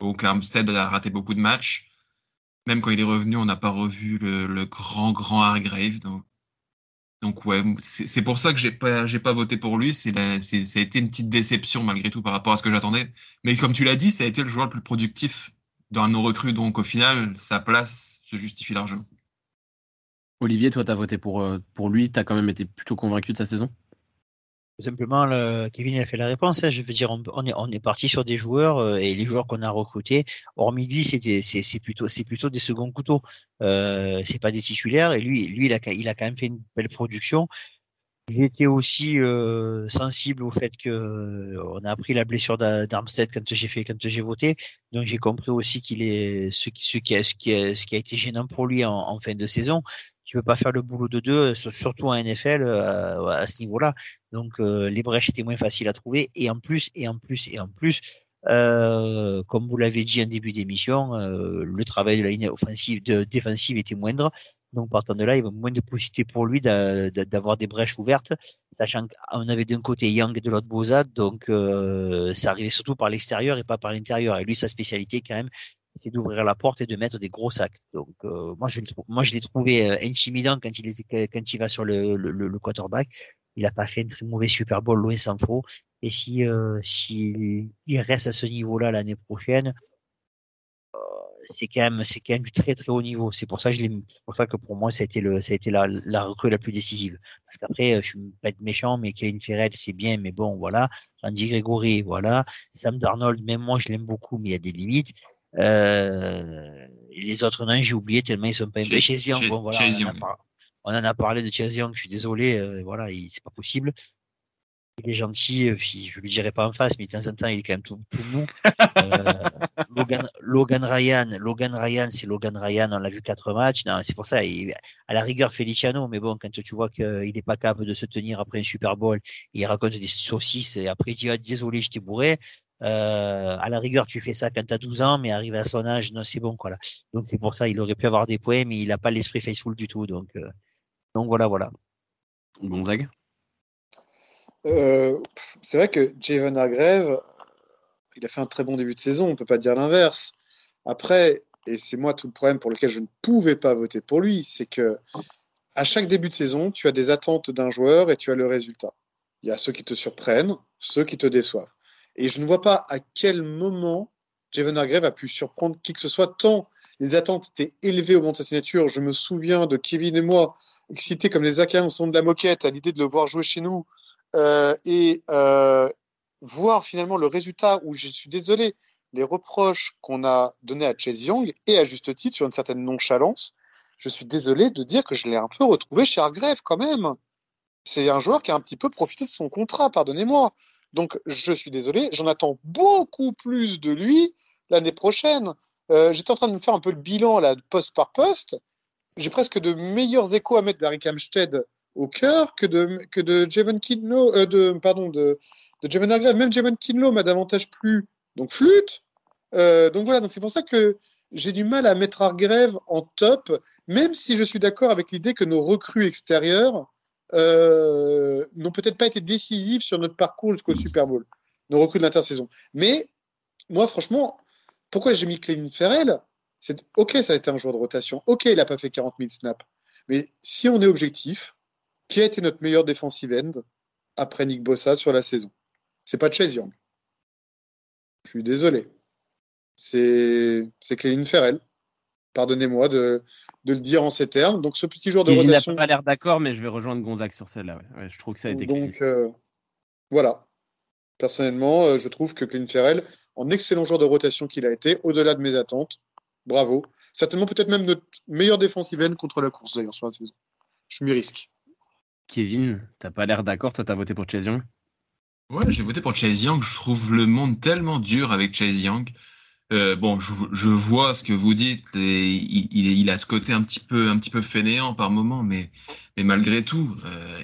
Donc Armstead a raté beaucoup de matchs. Même quand il est revenu, on n'a pas revu le, grand grand Hargrave. Donc, ouais, c'est pour ça que j'ai pas pas voté pour lui. C'est ça a été une petite déception malgré tout par rapport à ce que j'attendais. Mais comme tu l'as dit, ça a été le joueur le plus productif dans nos recrues. Donc au final, sa place se justifie largement. Olivier, toi, tu as voté pour, euh, pour lui. Tu as quand même été plutôt convaincu de sa saison? Tout simplement, le, Kevin a fait la réponse. Hein. Je veux dire, on, est, on est parti sur des joueurs euh, et les joueurs qu'on a recrutés, hormis lui, c'est plutôt plutôt des seconds couteaux. Euh, c'est pas des titulaires. Et lui, lui, il a, il a quand même fait une belle production. Été aussi euh, sensible au fait que on a appris la blessure d'Armstead quand j'ai fait quand j'ai voté. Donc j'ai compris aussi qu'il est ce qui qui a, ce qui ce qui a été gênant pour lui en fin de saison tu peux pas faire le boulot de deux, surtout en NFL euh, à ce niveau-là. Donc euh, les brèches étaient moins faciles à trouver et en plus et en plus et en plus, euh, comme vous l'avez dit en début d'émission, le travail de la ligne offensive, de, défensive était moindre. Donc partant de là, il y avait moins de possibilités pour lui d'avoir des brèches ouvertes, sachant qu'on avait d'un côté Young et de l'autre Bozad, donc ça arrivait surtout par l'extérieur et pas par l'intérieur. Et lui, sa spécialité quand même, c'est d'ouvrir la porte et de mettre des gros sacs. Donc euh, moi je moi je l'ai trouvé euh, intimidant quand il est, quand il va sur le, le, le quarterback. Il a pas fait un très mauvais Super Bowl loin s'en faut. Et si euh, s'il reste à ce niveau-là l'année prochaine, euh, c'est quand même c'est quand même du très très haut niveau. C'est pour ça que je l'ai pour ça que pour moi ça a été le ça a été la, la recrue la plus décisive. Parce qu'après je suis pas être méchant mais Kevin Ferrell c'est bien mais bon voilà. Andy Gregory voilà. Sam Darnold même moi je l'aime beaucoup mais il y a des limites. Euh, les autres noms, j'ai oublié tellement ils sont pas chez, chez Young. Bon, voilà, on, en a parlé de Chase Young, je suis désolé, euh, voilà, c'est pas possible. Il est gentil, euh, je lui dirai pas en face, mais de temps en temps, il est quand même tout, tout mou. euh, Logan, Logan, Ryan, Logan Ryan, c'est Logan Ryan, on l'a vu quatre matchs. Non, c'est pour ça, il, à la rigueur Feliciano, mais bon, quand tu vois qu'il n'est pas capable de se tenir après un Super Bowl, il raconte des saucisses et après il dit ah, désolé, je t'ai bourré. Euh, à la rigueur, tu fais ça quand tu as 12 ans, mais arrivé à son âge, non, c'est bon, quoi. Là. Donc c'est pour ça, il aurait pu avoir des points, mais il n'a pas l'esprit faithful du tout. Donc, euh, donc voilà, voilà. Gonzague? Euh, C'est vrai que Javon Hargrave, il a fait un très bon début de saison, on peut pas dire l'inverse. Après, et c'est moi tout le problème pour lequel je ne pouvais pas voter pour lui, c'est que à chaque début de saison, tu as des attentes d'un joueur et tu as le résultat. Il y a ceux qui te surprennent, ceux qui te déçoivent. Et je ne vois pas à quel moment Javen Hargrave a pu surprendre qui que ce soit, tant les attentes étaient élevées au moment de sa signature. Je me souviens de Kevin et moi, excités comme les Akins au son de la moquette à l'idée de le voir jouer chez nous. Euh, et euh, voir finalement le résultat où je suis désolé des reproches qu'on a donnés à Chase Young et à juste titre sur une certaine nonchalance. Je suis désolé de dire que je l'ai un peu retrouvé chez Hargrave quand même. C'est un joueur qui a un petit peu profité de son contrat, pardonnez-moi. Donc je suis désolé, j'en attends beaucoup plus de lui l'année prochaine. Euh, J'étais en train de me faire un peu le bilan là, poste par poste. J'ai presque de meilleurs échos à mettre d'Harry Amstead au cœur que de, que de Javon Kinlo, euh, de, pardon, de, de. Même Javon Kinlo m'a davantage plu. Donc flûte. Euh, donc voilà, donc c'est pour ça que j'ai du mal à mettre Hargrave en top, même si je suis d'accord avec l'idée que nos recrues extérieures euh, n'ont peut-être pas été décisives sur notre parcours jusqu'au Super Bowl, nos recrues de l'intersaison. Mais moi, franchement, pourquoi j'ai mis Clément Ferrell C'est ok, ça a été un joueur de rotation. Ok, il n'a pas fait 40 000 snaps. Mais si on est objectif, qui a été notre meilleur defensive end après Nick Bossa sur la saison? C'est pas Chase Young. Je suis désolé. C'est Cléline Ferrell. Pardonnez-moi de, de, le dire en ces termes. Donc, ce petit joueur de rotation. Il n'a pas l'air d'accord, mais je vais rejoindre Gonzague sur celle-là. Ouais. je trouve que ça a été Donc, euh, voilà. Personnellement, euh, je trouve que Cléline Ferrell, en excellent joueur de rotation qu'il a été, au-delà de mes attentes, bravo. Certainement, peut-être même notre meilleur défensive end contre la course, d'ailleurs, sur la saison. Je m'y risque. Kevin, t'as pas l'air d'accord, toi, t'as voté pour Chase Young? Ouais, j'ai voté pour Chase Young. Je trouve le monde tellement dur avec Chase Young. Euh, bon, je, je, vois ce que vous dites. Et il, il, a ce côté un petit peu, un petit peu fainéant par moment, mais, mais malgré tout, euh,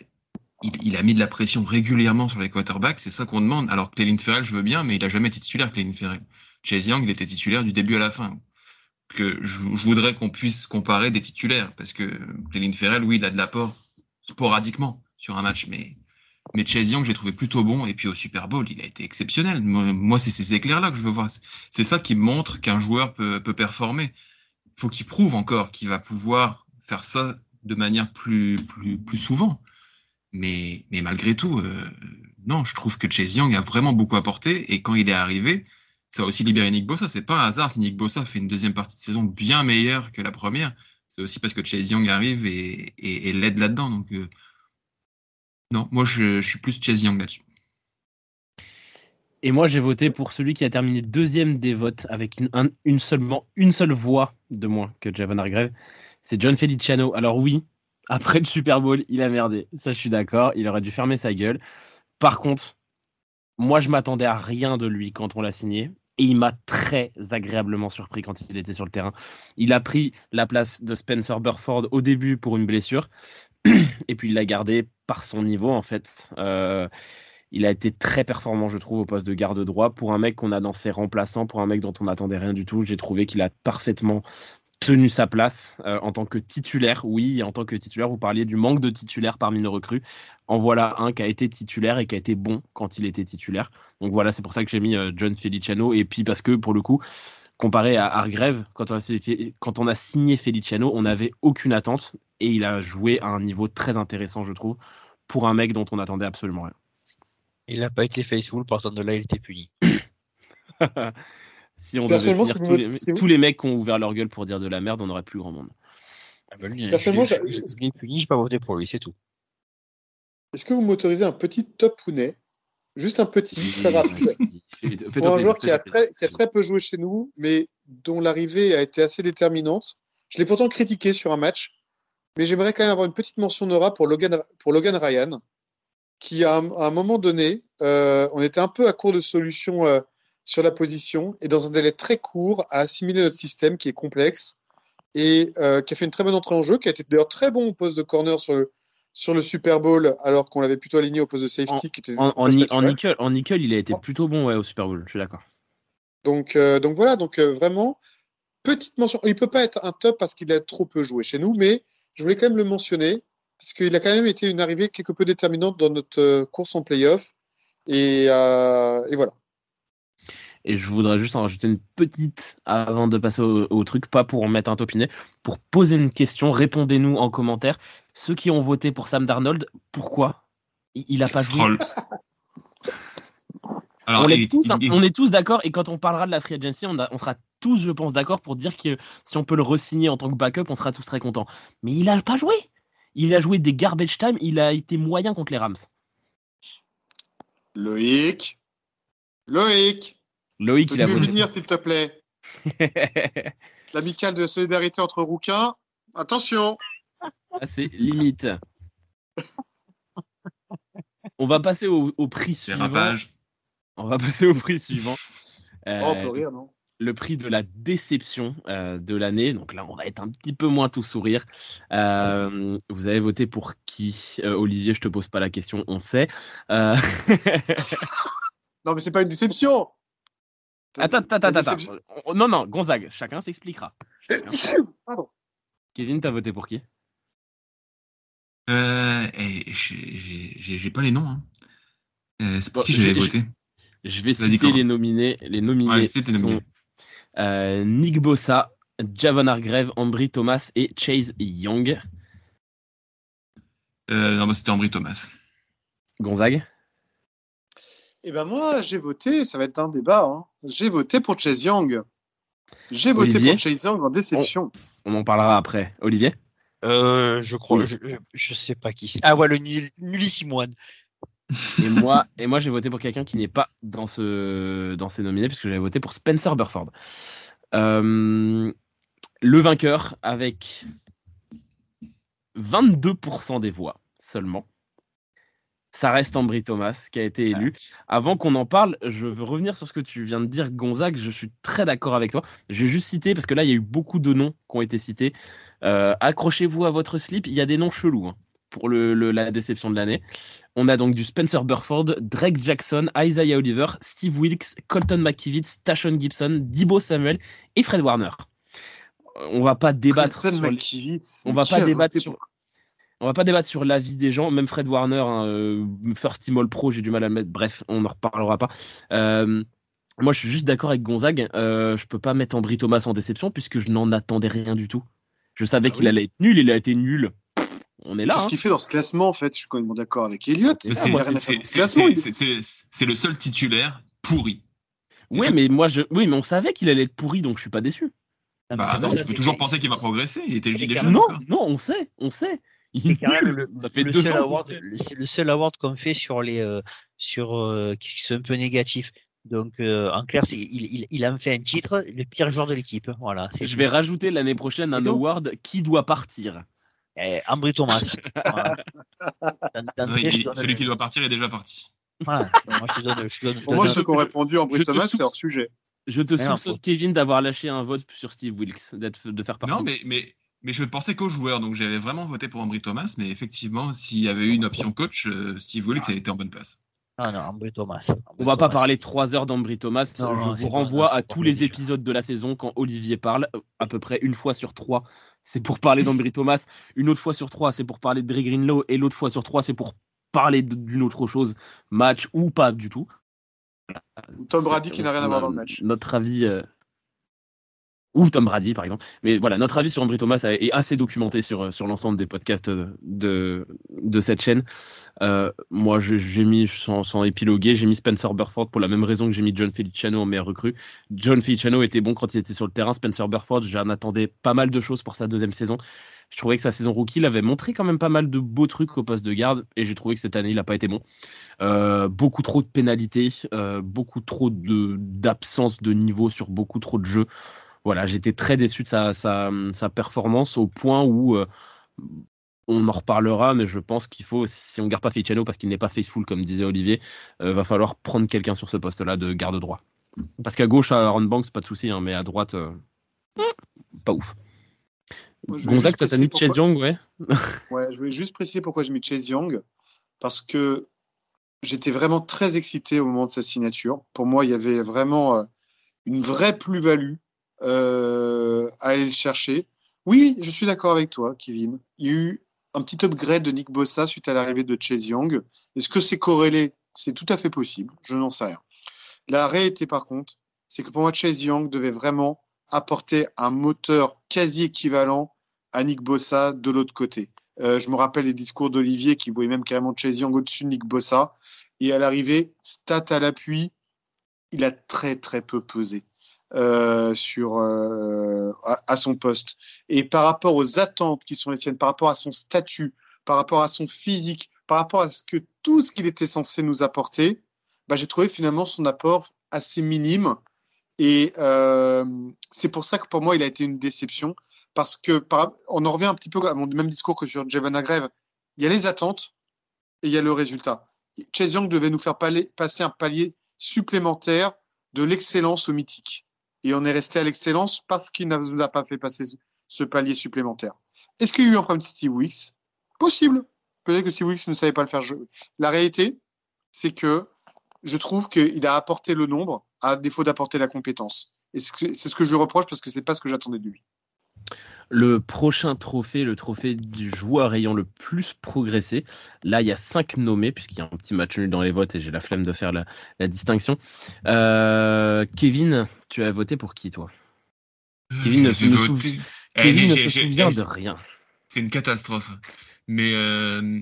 il, il, a mis de la pression régulièrement sur les quarterbacks. C'est ça qu'on demande. Alors Clelin Ferrell, je veux bien, mais il a jamais été titulaire. Clelin Ferrell. Chase Young, il était titulaire du début à la fin. Que je, je voudrais qu'on puisse comparer des titulaires, parce que Clelin Ferrell, oui, il a de l'apport sporadiquement sur un match, mais mais Chase Young, j'ai trouvé plutôt bon. Et puis au Super Bowl, il a été exceptionnel. Moi, c'est ces éclairs-là que je veux voir. C'est ça qui montre qu'un joueur peut, peut performer. Il faut qu'il prouve encore qu'il va pouvoir faire ça de manière plus, plus, plus souvent. Mais, mais malgré tout, euh, non, je trouve que Chase Young a vraiment beaucoup apporté. Et quand il est arrivé, ça a aussi libéré Nick Bossa. C'est pas un hasard si Nick Bossa fait une deuxième partie de saison bien meilleure que la première. C'est aussi parce que Chase Young arrive et, et, et l'aide là-dedans. Donc, euh, non, moi je, suis plus Chase Young là-dessus. Et moi j'ai voté pour celui qui a terminé deuxième des votes avec une seule voix de moins que Javon Hargrave. C'est John Feliciano. Alors oui, après le Super Bowl, il a merdé. Ça je suis d'accord. Il aurait dû fermer sa gueule. Par contre, moi je m'attendais à rien de lui quand on l'a signé. Et il m'a très agréablement surpris quand il était sur le terrain. Il a pris la place de Spencer Burford au début pour une blessure. Et puis il l'a gardé par son niveau en fait. Euh, il a été très performant, je trouve, au poste de garde droit. Pour un mec qu'on a dans ses remplaçants, pour un mec dont on n'attendait rien du tout, j'ai trouvé qu'il a parfaitement tenu sa place euh, en tant que titulaire. Oui, en tant que titulaire, vous parliez du manque de titulaires parmi nos recrues. En voilà un qui a été titulaire et qui a été bon quand il était titulaire. Donc voilà, c'est pour ça que j'ai mis euh, John Feliciano. Et puis parce que pour le coup, comparé à Hargrave, quand on a signé Feliciano, on n'avait aucune attente et il a joué à un niveau très intéressant, je trouve, pour un mec dont on attendait absolument rien. Il n'a pas été faithful, partant de là, il était puni. si on devait tous, les, tous les mecs qui ont ouvert leur gueule pour dire de la merde, on n'aurait plus grand monde. Ah bah lui, Personnellement, je, je, je l'ai puni, j'ai pas voté pour lui, c'est tout. Est-ce que vous m'autorisez un petit top Pounet? Juste un petit, très rapide. pour un joueur qui a, très, qui a très peu joué chez nous, mais dont l'arrivée a été assez déterminante. Je l'ai pourtant critiqué sur un match, mais j'aimerais quand même avoir une petite mention Nora pour Logan, pour Logan Ryan, qui à un, à un moment donné, euh, on était un peu à court de solutions euh, sur la position et dans un délai très court a assimilé notre système qui est complexe et euh, qui a fait une très bonne entrée en jeu, qui a été d'ailleurs très bon au poste de corner sur le, sur le Super Bowl, alors qu'on l'avait plutôt aligné au poste de safety. En, qui était en, en, en, nickel, en nickel, il a été plutôt bon ouais, au Super Bowl, je suis d'accord. Donc, donc voilà, donc vraiment, petite mention. Il peut pas être un top parce qu'il a trop peu joué chez nous, mais je voulais quand même le mentionner, parce qu'il a quand même été une arrivée quelque peu déterminante dans notre euh, course en playoff. Et, euh, et voilà. Et je voudrais juste en rajouter une petite avant de passer au, au truc, pas pour en mettre un topinet, pour poser une question. Répondez-nous en commentaire. Ceux qui ont voté pour Sam Darnold, pourquoi? Il, il a pas joué? Troll. Alors, on, est il- tous, hein, il- on est tous d'accord et quand on parlera de la free agency, on, a- on sera tous, je pense, d'accord pour dire que si on peut le re-signer en tant que backup, on sera tous très contents. Mais il a pas joué. Il a joué des garbage time. Il a été moyen contre les Rams. Loïc. Loïc. Loïc, il a peux voté. venir, s'il te plaît? L'amicale de la solidarité entre rouquins. Attention. Ah, C'est limite. On va passer au, au prix suivant. On va passer au prix suivant. Oh, Euh, on peut rire, non? Le prix de la déception euh, de l'année. Donc là, on va être un petit peu moins tout sourire. Euh, vous avez voté pour qui? Euh, Olivier, je te pose pas la question, on sait. Euh, Non, mais c'est pas une déception. attends, attends, attends, attends. déception- Non, non, Gonzague, chacun s'expliquera. Pardon. Kevin, t'as voté pour qui? Euh, j'ai- pas les noms. Hein. Euh, c'est pour Bon, qui j'avais j'ai- voté Je vais citer les nominés. Les nominés Ouais, sont nominés. Euh, Nick Bossa, Javon Hargrave, Ambry Thomas et Chase Young. euh, Non, bah, c'était Ambry Thomas. Gonzague Eh ben moi, j'ai voté, ça va être un débat, hein. j'ai voté pour Chase Young. J'ai voté pour Chase Young en déception. On en parlera après. Olivier? Euh, je crois, Oui. je, je, sais pas qui c'est. Ah ouais, le nul, nullissimoine. Et moi, et moi j'ai voté pour quelqu'un qui n'est pas dans, ce, dans ces nominés, puisque j'avais voté pour Spencer Burford. Euh, le vainqueur, avec 22% des voix seulement, ça reste Ambry Thomas qui a été élu. Avant qu'on en parle, je veux revenir sur ce que tu viens de dire, Gonzague. Je suis très d'accord avec toi. Je vais juste citer, parce que là, il y a eu beaucoup de noms qui ont été cités. Euh, accrochez-vous à votre slip, il y a des noms chelous hein, pour le, le- la déception de l'année. On a donc du Spencer Burford, Drake Jackson, Isaiah Oliver, Steve Wilkes, Colton McKivitz, Tashon Gibson, Dibo Samuel et Fred Warner. On va pas débattre Colton sur McKivitz, on va pas débattre sur on va pas débattre sur l'avis des gens, même Fred Warner, hein, euh, First Team All Pro, j'ai du mal à le mettre. Bref, on n'en reparlera pas. Euh, moi, je suis juste d'accord avec Gonzague. Euh, je peux pas mettre Ambry Thomas en déception puisque je n'en attendais rien du tout. Je savais Ah qu'il oui. allait être nul, il a été nul. On est là. Qu'est-ce hein. qu'il fait dans ce classement en fait Je suis complètement d'accord avec Elliot. Mais Ah, C'est le seul titulaire pourri. Oui, mais moi, je, oui, mais on savait qu'il allait être pourri, donc je suis pas déçu. Bah non, tu peux toujours penser qu'il va progresser. Il était Non, non, on sait, on sait. Il quand même le, Ça fait le deux seul ans. award, le seul award qu'on fait sur les euh, sur euh, qui sont un peu négatifs. Donc euh, en clair, il, il, il en fait un titre, le pire joueur de l'équipe. Voilà. Je tout. vais rajouter l'année prochaine un award qui doit partir? Eh, Ambry Thomas. voilà. Il- celui le- qui doit partir est déjà parti. Voilà. Moi, je te donne, je te donne, Pour moi, donne- ceux qui ont répondu te Thomas, c'est hors sujet. Je te soupçonne, Kevin, d'avoir lâché un vote sur Steve Wilkes, d'être, de faire partie. Non, mais, mais, mais je pensais qu'aux joueurs, donc j'avais vraiment voté pour Ambry Thomas, mais effectivement, s'il y avait eu une option coach, euh, Steve Wilkes a été en bonne place. Ah non, Ambry Thomas. On va pas parler trois heures d'Ambry Thomas. Non, je non, vous pas- renvoie à tous les épisodes de la saison quand Olivier parle, à peu près une fois sur trois. C'est pour parler d'Ambry Thomas. Une autre fois sur trois, c'est pour parler de Dre Greenlow. Et l'autre fois sur trois, c'est pour parler d'une autre chose, match ou pas du tout. Ou Tom Brady qui n'a rien à voir dans le match. Notre avis. euh, Ou Tom Brady, par exemple. Mais voilà, notre avis sur Ambry Thomas est assez documenté sur, euh, sur l'ensemble des podcasts de, de, cette chaîne. Euh, moi, j'ai mis, sans, sans épiloguer, j'ai mis Spencer Burford pour la même raison que j'ai mis John Feliciano en meilleur recrue. John Feliciano était bon quand il était sur le terrain. Spencer Burford, j'en attendais pas mal de choses pour sa deuxième saison. Je trouvais que sa saison rookie, il avait montré quand même pas mal de beaux trucs au poste de garde. Et j'ai trouvé que cette année, il n'a pas été bon. Euh, beaucoup trop de pénalités, euh, beaucoup trop de d'absence de niveau sur beaucoup trop de jeux. Voilà, j'étais très déçu de sa, sa, sa performance au point où euh, on en reparlera, mais je pense qu'il faut, si on garde pas Feliciano parce qu'il n'est pas faithful, comme disait Olivier, euh, va falloir prendre quelqu'un sur ce poste-là de garde droit. Parce qu'à gauche, à Aaron Banks, pas de souci, hein, mais à droite, euh, pas ouf. Moi, Gonzague, t'as mis préciser Chase Young, ouais. Ouais, je voulais juste préciser pourquoi j'ai mis Chase Young. Parce que j'étais vraiment très excité au moment de sa signature. Pour moi, il y avait vraiment euh, une vraie plus-value euh, à aller le chercher. Oui, je suis d'accord avec toi, Kevin. Il y a eu un petit upgrade de Nick Bossa suite à l'arrivée de Chase Young. Est-ce que c'est corrélé? C'est tout à fait possible. Je n'en sais rien. La réalité, par contre, c'est que pour moi, Chase Young devait vraiment apporter un moteur quasi équivalent à Nick Bossa de l'autre côté. Euh, je me rappelle les discours d'Olivier qui voyait même carrément Chase Young au-dessus de Nick Bossa. Et à l'arrivée, stat à l'appui, il a très très peu pesé euh, sur euh, à, son poste. Et par rapport aux attentes qui sont les siennes, par rapport à son statut, par rapport à son physique, par rapport à ce que tout ce qu'il était censé nous apporter, bah, j'ai trouvé finalement son apport assez minime. Et euh, c'est pour ça que pour moi, il a été une déception. Parce que on en revient un petit peu à mon même discours que sur Jevan Agrève. Il y a les attentes et il y a le résultat. Chase Young devait nous faire passer un palier supplémentaire de l'excellence au mythique. Et on est resté à l'excellence parce qu'il ne nous a pas fait passer ce palier supplémentaire. Est-ce qu'il y a eu un problème de Steve Weeks Possible. Peut-être que Steve Weeks ne savait pas le faire. La réalité, c'est que je trouve qu'il a apporté le nombre à défaut d'apporter la compétence. Et c'est ce que je reproche parce que c'est pas ce que j'attendais de lui. Le prochain trophée, le trophée du joueur ayant le plus progressé. Là, il y a cinq nommés, puisqu'il y a un petit match nul dans les votes et j'ai la flemme de faire la, la distinction. Euh, Kevin, tu as voté pour qui, toi? Kevin ne, se, voté... Kevin ne se souvient de rien. C'est une catastrophe. Mais, euh,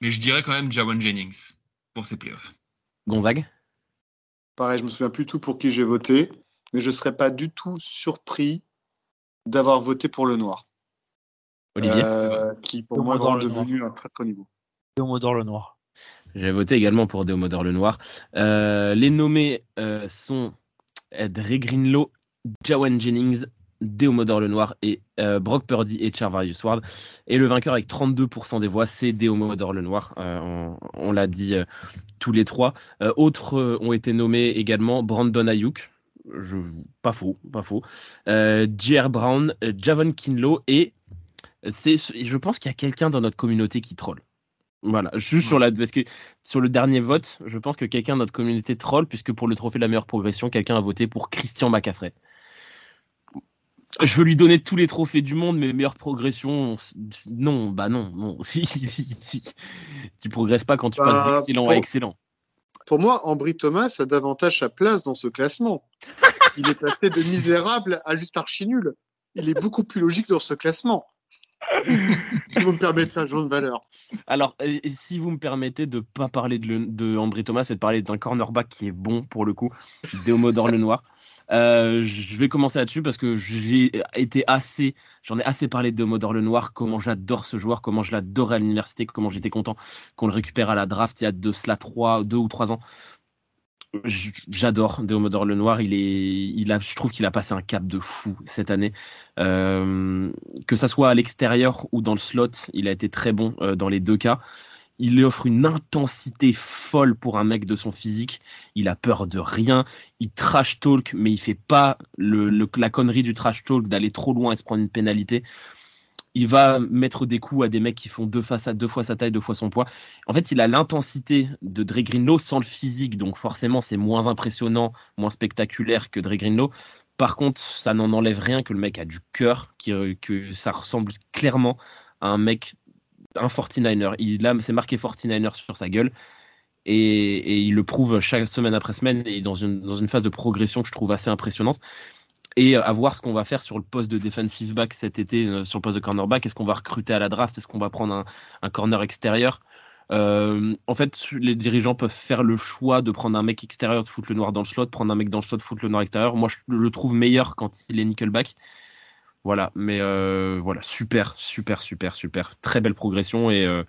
mais je dirais quand même Jawan Jennings pour ses playoffs. Gonzague? Pareil, je me souviens plus tout pour qui j'ai voté, mais je ne serais pas du tout surpris d'avoir voté pour le noir. Olivier euh, Qui pour moi est devenu un très très niveau. Deomodor le noir. J'ai voté également pour Deomodor le noir. Euh, les nommés euh, sont Dre Greenlow, Jawan Jennings, Deomodor le Noir et euh, Brock Purdy et Charvarius Ward. Et le vainqueur avec 32% des voix, c'est Deomodor le Noir. Euh, on, on l'a dit euh, tous les trois. Euh, autres ont été nommés également Brandon Ayuk. Je, pas faux, pas faux. J.R. Brown, Javon Kinlo et c'est, je pense qu'il y a quelqu'un dans notre communauté qui troll. Voilà, juste ouais. sur la parce que sur le dernier vote, je pense que quelqu'un de notre communauté troll puisque pour le trophée de la meilleure progression, quelqu'un a voté pour Christian McCaffrey je veux lui donner tous les trophées du monde, mais meilleure progression, non, bah non, non. Si, si, si. Tu progresses pas quand tu bah, passes d'excellent pour, à excellent. Pour moi, Ambry Thomas a davantage sa place dans ce classement. Il est passé de misérable à juste archi nul. Il est beaucoup plus logique dans ce classement. si vous me permettez ça, jaune valeur. Alors, si vous me permettez de pas parler de, Ambry Thomas et de parler d'un cornerback qui est bon pour le coup, Déomodor le Noir. Euh, je vais commencer là-dessus parce que j'ai été assez, j'en ai assez parlé de Modor le Noir, comment j'adore ce joueur, comment je l'adorais à l'université, comment j'étais content qu'on le récupère à la draft il y a de cela trois, deux ou trois ans. J'adore Deomodor le Noir. Il est, il a, je trouve qu'il a passé un cap de fou cette année. Euh, que ça soit à l'extérieur ou dans le slot, il a été très bon euh, dans les deux cas il lui offre une intensité folle pour un mec de son physique. Il a peur de rien. Il trash talk, mais il fait pas la connerie du trash talk d'aller trop loin et se prendre une pénalité. Il va mettre des coups à des mecs qui font deux fois sa, deux fois sa taille, deux fois son poids. En fait, il a l'intensité de Dre Greenlow sans le physique, donc forcément, c'est moins impressionnant, moins spectaculaire que Dre Greenlow. Par contre, ça n'en enlève rien que le mec a du cœur, que ça ressemble clairement à un mec un 49er. Il a, c'est marqué 49er sur sa gueule. Et, il le prouve chaque semaine après semaine et dans une, phase de progression que je trouve assez impressionnante. Et à voir ce qu'on va faire sur le poste de defensive back cet été, euh, sur le poste de cornerback. Est-ce qu'on va recruter à la draft? Est-ce qu'on va prendre un, corner extérieur? Euh, En fait, les dirigeants peuvent faire le choix de prendre un mec extérieur, de foutre le noir dans le slot, prendre un mec dans le slot, foutre le noir extérieur. Moi, je le trouve meilleur quand il est nickelback. Voilà, mais euh, voilà, super, super, super, super. Très belle progression et euh,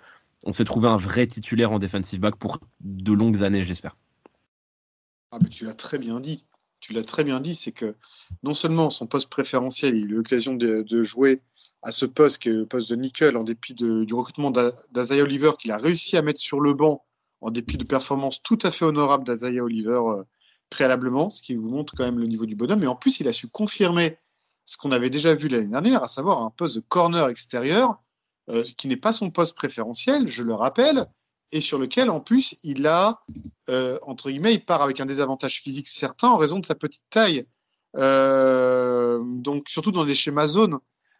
on s'est trouvé un vrai titulaire en defensive back pour de longues années, j'espère. Ah, mais tu l'as très bien dit. Tu l'as très bien dit, c'est que non seulement son poste préférentiel, il a eu l'occasion de, jouer à ce poste qui est le poste de nickel en dépit du recrutement d'Azaya Oliver qu'il a réussi à mettre sur le banc en dépit de performances tout à fait honorables d'Azaya Oliver euh, préalablement, ce qui vous montre quand même le niveau du bonhomme. Mais en plus, il a su confirmer ce qu'on avait déjà vu l'année dernière, à savoir un poste de corner extérieur euh, qui n'est pas son poste préférentiel, je le rappelle, et sur lequel en plus il a, euh, entre guillemets, il part avec un désavantage physique certain en raison de sa petite taille. Euh, donc surtout dans des schémas zones.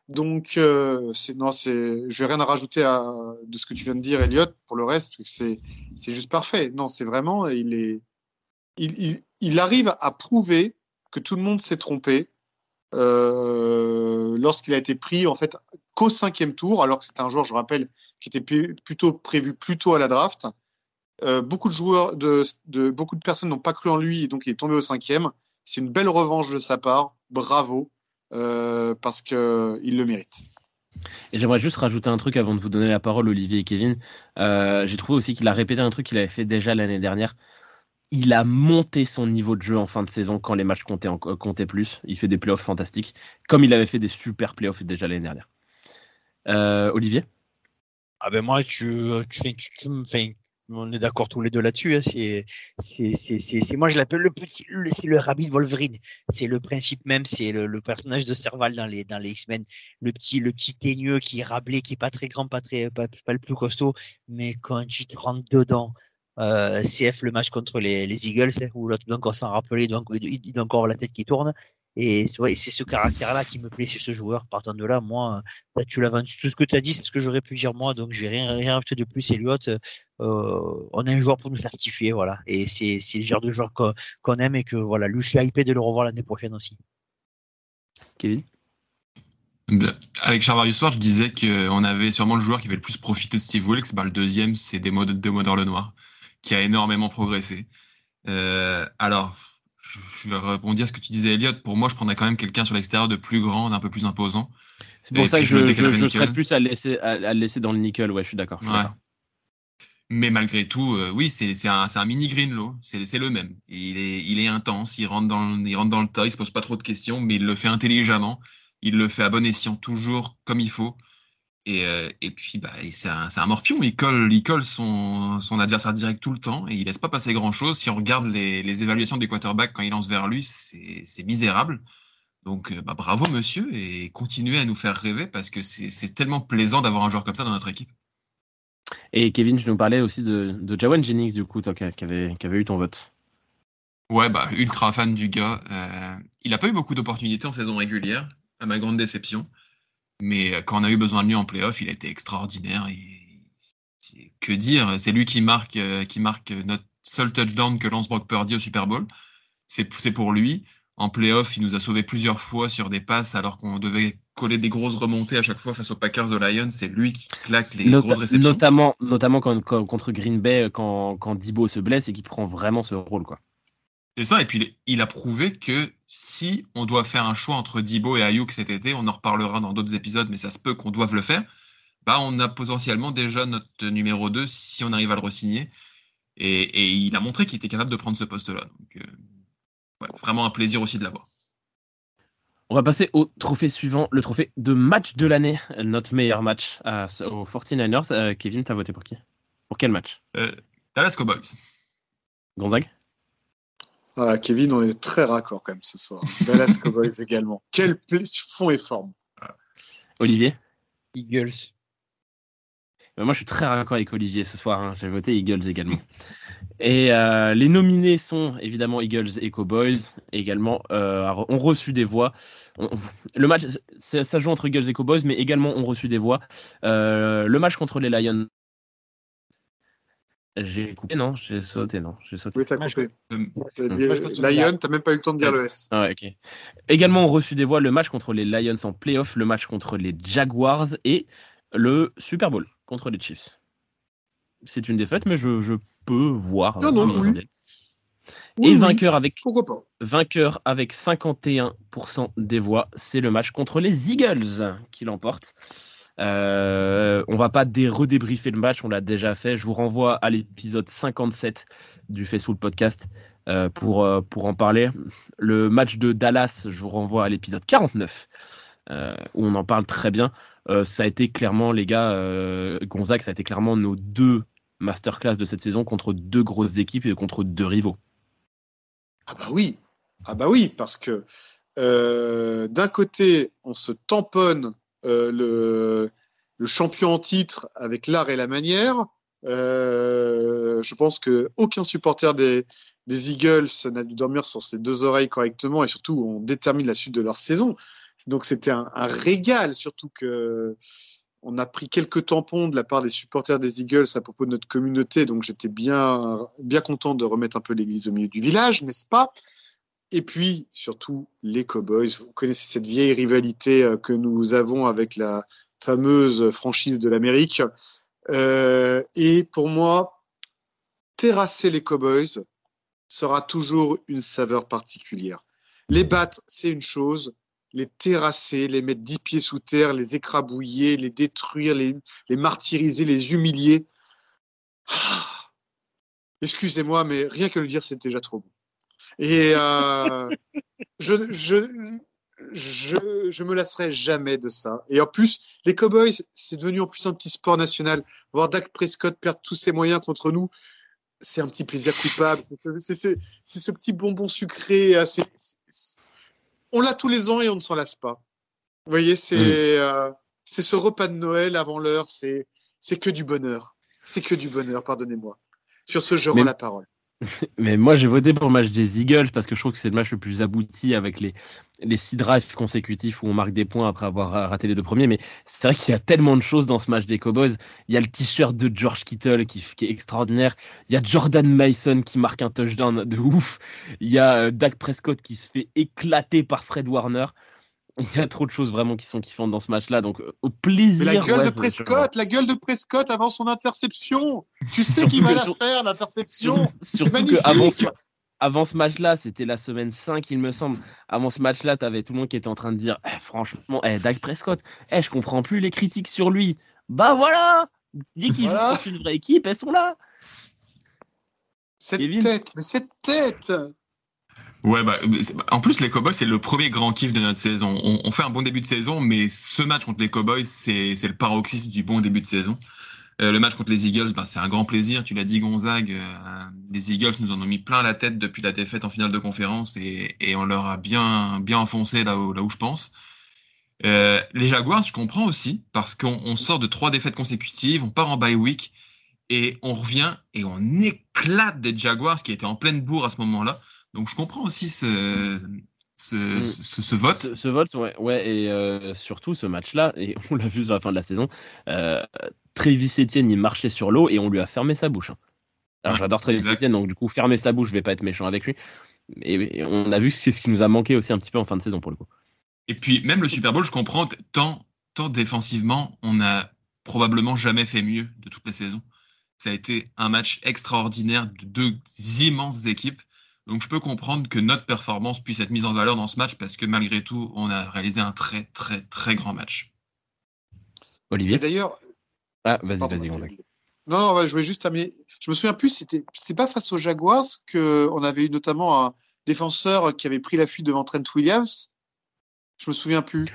Donc euh, non, c'est, je vais rien à rajouter à de ce que tu viens de dire, Elliot. Pour le reste, c'est c'est juste parfait. Non, c'est vraiment, il est, il, il, il arrive à prouver que tout le monde s'est trompé euh, lorsqu'il a été pris en fait qu'au cinquième tour, alors que c'est un joueur, je rappelle, qui était plutôt prévu plutôt à la draft. Euh, beaucoup de joueurs, de, beaucoup de personnes n'ont pas cru en lui et donc il est tombé au cinquième. C'est une belle revanche de sa part. Bravo, euh, parce que il le mérite. Et j'aimerais juste rajouter un truc avant de vous donner la parole, Olivier et Kevin. J'ai trouvé aussi qu'il a répété un truc qu'il avait fait déjà l'année dernière. Il a monté son niveau de jeu en fin de saison quand les matchs comptaient, en, comptaient plus. Il fait des playoffs fantastiques, comme il avait fait des super playoffs déjà l'année dernière. Euh, Olivier? Ah ben moi, tu, fais on est d'accord tous les deux là-dessus. Hein, c'est, c'est, c'est, c'est, moi je l'appelle le petit, le, le Rabbit Wolverine. C'est le principe même, c'est le, le, personnage de Serval dans les dans les X-Men, le petit le petit teigneux qui est rablé, qui est pas très grand, pas très pas, pas le plus costaud, mais quand tu te rentres dedans, euh, CF le match contre les, les Eagles, hein, où l'autre doit encore s'en rappeler, il doit, il doit encore la tête qui tourne. Et ouais, c'est ce caractère-là qui me plaît chez ce joueur. Partant de là, moi, tu l'as vendu. Tout ce que tu as dit, c'est ce que j'aurais pu dire moi. Donc, je vais rien, rien rajouter de plus. Elliot, euh, on a un joueur pour nous faire kiffer, voilà. Et c'est, c'est le genre de joueur qu'on, aime et que voilà, lui, je suis hypé de le revoir l'année prochaine aussi. Kevin? Avec Charvarius Soir, je disais qu'on avait sûrement le joueur qui avait le plus profité de Steve Wilkes. Bah, le deuxième, c'est Demodor Lenoir, qui a énormément progressé. Euh, alors, je vais rebondir à ce que tu disais, Elliot. Pour moi, je prendrais quand même quelqu'un sur l'extérieur de plus grand, d'un peu plus imposant. C'est pour ça que je, je, serais plus à le laisser, à, le laisser dans le nickel. Ouais, je suis d'accord. Mais malgré tout, euh, oui, c'est un, un, mini Greenlow. C'est le même. Il est, il est intense. Il rentre dans, il rentre dans le tas. Il se pose pas trop de questions, mais il le fait intelligemment. Il le fait à bon escient, toujours comme il faut. Et, euh, et puis, bah, c'est un, un, morpion. Il colle, il colle son, son, adversaire direct tout le temps et il laisse pas passer grand chose. Si on regarde les, les évaluations des quarterbacks quand il lance vers lui, c'est misérable. Donc, euh, bah, bravo, monsieur, et continuez à nous faire rêver parce que c'est tellement plaisant d'avoir un joueur comme ça dans notre équipe. Et Kevin, je nous parlais aussi de, de Jawan Jennings, du coup, toi, qui, avait, qui avait eu ton vote. Ouais, bah, ultra fan du gars. Euh, il n'a pas eu beaucoup d'opportunités en saison régulière, à ma grande déception. Mais euh, quand on a eu besoin de lui en playoff, il a été extraordinaire. Et... Que dire C'est lui qui marque, euh, qui marque notre seul touchdown que lance Brock Purdy au Super Bowl. C'est pour lui. En playoff, il nous a sauvé plusieurs fois sur des passes alors qu'on devait coller des grosses remontées à chaque fois face aux Packers aux Lions. C'est lui qui claque les grosses réceptions. Notamment, notamment quand, contre Green Bay, quand, quand Dibo se blesse et qu'il prend vraiment ce rôle. quoi. C'est ça, et puis il a prouvé que si on doit faire un choix entre Dibo et Ayuk cet été, on en reparlera dans d'autres épisodes, mais ça se peut qu'on doive le faire, bah on a potentiellement déjà notre numéro 2 si on arrive à le re-signer. Et, il a montré qu'il était capable de prendre ce poste-là. Donc, euh, vraiment un plaisir aussi de l'avoir. On va passer au trophée suivant, le trophée de match de l'année, notre meilleur match aux 49ers. Euh, Kevin, t'as voté pour qui? Pour quel match? Euh, Dallas Cowboys. Gonzague? Ah, Kevin, on est très raccord quand même ce soir. Dallas Cowboys également. Quel fond et forme. Olivier? Eagles. Ben, moi, je suis très raccord avec Olivier ce soir. Hein. J'ai voté Eagles également. Et euh, les nominés sont évidemment Eagles et Cowboys. Également, euh, ont reçu des voix. le match, ça joue entre Eagles et Cowboys, mais également ont reçu des voix. Euh, le match contre les Lions j'ai coupé, non J'ai sauté, non J'ai sauté. Oui, t'as coupé. Lion, t'as même pas eu le temps de dire le S. Ah, ok. Également, on reçu des voix le match contre les Lions en playoff, le match contre les Jaguars et le Super Bowl contre les Chiefs. C'est une défaite, mais je, je peux voir. Non, non, oui. et vainqueur avec Pourquoi pas vainqueur avec 51% des voix, c'est le match contre les Eagles qui l'emporte. Euh, on va pas redébriefer le match, on l'a déjà fait. Je vous renvoie à l'épisode 57 du Facebook Podcast euh, pour, euh, pour en parler. Le match de Dallas, je vous renvoie à l'épisode 49 où on en parle très bien. ça a été clairement, les gars, Gonzague, ça a été clairement nos deux masterclass de cette saison contre deux grosses équipes et contre deux rivaux. Ah bah oui, ah bah oui, parce que d'un côté, on se tamponne euh, le, le, champion en titre avec l'art et la manière. Euh, je pense que aucun supporter des, des Eagles n'a dû dormir sur ses deux oreilles correctement et surtout on détermine la suite de leur saison. Donc c'était un, un, régal, surtout que on a pris quelques tampons de la part des supporters des Eagles à propos de notre communauté, donc j'étais bien bien content de remettre un peu l'église au milieu du village, n'est-ce pas? Et puis, surtout, les Cowboys. Vous connaissez cette vieille rivalité euh, que nous avons avec la fameuse franchise de l'Amérique. Euh, et pour moi, terrasser les Cowboys sera toujours une saveur particulière. Les battre, c'est une chose. Les terrasser, les mettre dix pieds sous terre, les écrabouiller, les détruire, les, martyriser, les humilier. Ah. Excusez-moi, mais rien que le dire, c'est déjà trop bon. Et euh, je, je, je, je me lasserai jamais de ça. Et en plus, les Cowboys, c'est devenu en plus un petit sport national. Voir Dak Prescott perdre tous ses moyens contre nous, c'est un petit plaisir coupable. C'est ce petit bonbon sucré. Assez... On l'a tous les ans et on ne s'en lasse pas. Vous voyez, c'est mm. euh, c'est ce repas de Noël avant l'heure. C'est que du bonheur. C'est que du bonheur, pardonnez-moi. Sur ce, je rends la parole. Mais moi, j'ai voté pour le match des Eagles parce que je trouve que c'est le match le plus abouti avec les, les six drives consécutifs où on marque des points après avoir raté les deux premiers. Mais c'est vrai qu'il y a tellement de choses dans ce match des Cowboys. Il y a le t-shirt de George Kittle qui, qui, est extraordinaire. Il y a Jordan Mason qui marque un touchdown de ouf. Il y a euh, Dak Prescott qui se fait éclater par Fred Warner. Il y a trop de choses vraiment qui sont kiffantes dans ce match-là. Donc, euh, au plaisir. la gueule de Prescott, la gueule de Prescott avant son interception. Tu sais qu'il va la faire, l'interception. Surtout qu'avant ce, avant ce match-là, c'était la semaine 5, il me semble. Avant ce match-là, t'avais tout le monde qui était en train de dire eh, franchement, eh, Dak Prescott, eh, je comprends plus les critiques sur lui. Bah voilà Dès qu'il voilà. joue une vraie équipe, elles sont là. Cette tête, mais cette tête Ouais, bah, en plus, les Cowboys, c'est le premier grand kiff de notre saison. On, fait un bon début de saison, mais ce match contre les Cowboys, c'est le paroxysme du bon début de saison. Euh, le match contre les Eagles, bah, c'est un grand plaisir. Tu l'as dit, Gonzague. Euh, les Eagles nous en ont mis plein la tête depuis la défaite en finale de conférence et, et on leur a bien, bien enfoncé là où, là où je pense. Euh, les Jaguars, je comprends aussi, parce qu'on sort de trois défaites consécutives, on part en bye week et on revient et on éclate des Jaguars qui étaient en pleine bourre à ce moment-là. Donc je comprends aussi ce, ce, mm. ce, ce, vote. Ce, ce, vote, ouais, ouais et euh, surtout ce match-là, et on l'a vu sur la fin de la saison, euh, Travis Etienne, il marchait sur l'eau et on lui a fermé sa bouche. Hein. Alors ouais, j'adore Travis Etienne, donc du coup, fermer sa bouche, je vais pas être méchant avec lui. Et, et on a vu que c'est ce qui nous a manqué aussi un petit peu en fin de saison pour le coup. Et puis même le Super Bowl, je comprends, tant, tant défensivement, on a probablement jamais fait mieux de toute la saison. Ça a été un match extraordinaire de deux immenses équipes. Donc je peux comprendre que notre performance puisse être mise en valeur dans ce match parce que malgré tout, on a réalisé un très très très grand match. Olivier D'ailleurs. Ah, vas-y, vas-y, vas Non, non, je voulais juste terminer. Je me souviens plus, c'était pas face aux Jaguars qu'on avait eu notamment un défenseur qui avait pris la fuite devant Trent Williams. Je me souviens plus.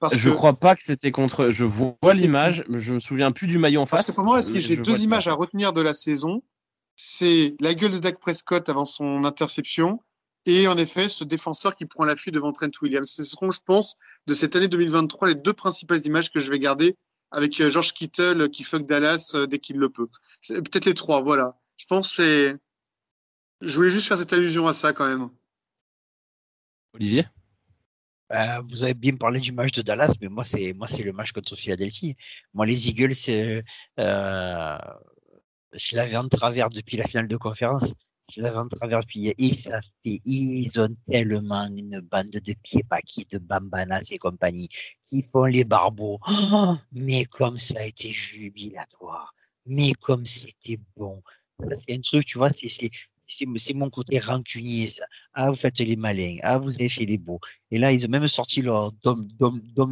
Parce je que... crois pas que c'était contre. Je vois l'image, mais je me souviens plus du maillot en face. Parce que pour moi, si j'ai deux images à retenir de la saison, c'est la gueule de Dak Prescott avant son interception et en effet ce défenseur qui prend la fuite devant Trent Williams. Ce seront, je pense, de cette année 2023 les deux principales images que je vais garder avec euh, George Kittle qui fuck Dallas euh, dès qu'il le peut. Peut-être les trois, voilà. Je pense c'est. Je voulais juste faire cette allusion à ça quand même. Olivier? Euh, vous avez bien parlé du match de Dallas, mais moi c'est moi c'est le match contre Philadelphie. Moi les Eagles, euh, je l'avais en travers depuis la finale de conférence. Je l'avais en travers depuis et ils ont tellement une bande de pieds paquis, de bambanas et compagnie qui font les barbeaux. Oh, mais comme ça a été jubilatoire. Mais comme c'était bon. C'est un truc, tu vois, c'est c'est mon côté rancunier. Ah, vous faites les malins. Ah, vous avez fait les beaux. Et là, ils ont même sorti leur Dom,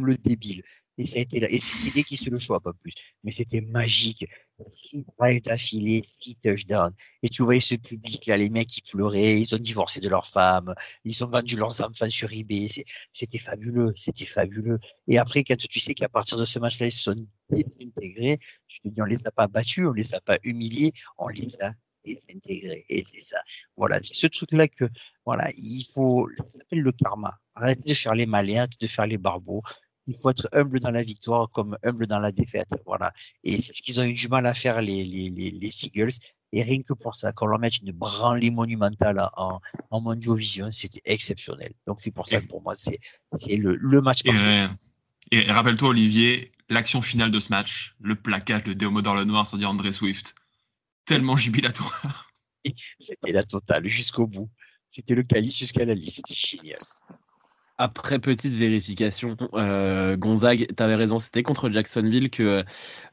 le débile. Et ça a été là. Et c'était qui se le choix, pas plus. Mais c'était magique. Six drives d'affilée, six touchdowns. Et tu voyais ce public-là, les mecs qui pleuraient, ils ont divorcé de leurs femmes, ils ont vendu leurs enfants sur eBay. C'était fabuleux, c'était fabuleux. Et après, quand tu sais qu'à partir de ce match-là, ils se sont désintégrés, tu te dis, on les a pas battus, on les a pas humiliés, on les a désintégrés. Et c'est ça. Voilà, c'est ce truc-là que, voilà, il faut, ça s'appelle le karma. Arrêtez de faire les malins, de faire les barbeaux il faut être humble dans la victoire comme humble dans la défaite. Voilà. Et c'est ce qu'ils ont eu du mal à faire les, les, les, les Seagulls. Et rien que pour ça, qu'on leur mette une branlée monumentale en, en Mondiovision, c'était exceptionnel. Donc c'est pour ça que pour moi, c'est le, le match parfait. Et, et rappelle-toi, Olivier, l'action finale de ce match, le plaquage de Déomodor le Noir sans dire André Swift. Tellement jubilatoire. C'était la totale jusqu'au bout. C'était le calice jusqu'à la liste. C'était génial. Après petite vérification, euh, Gonzague, t'avais raison, c'était contre Jacksonville que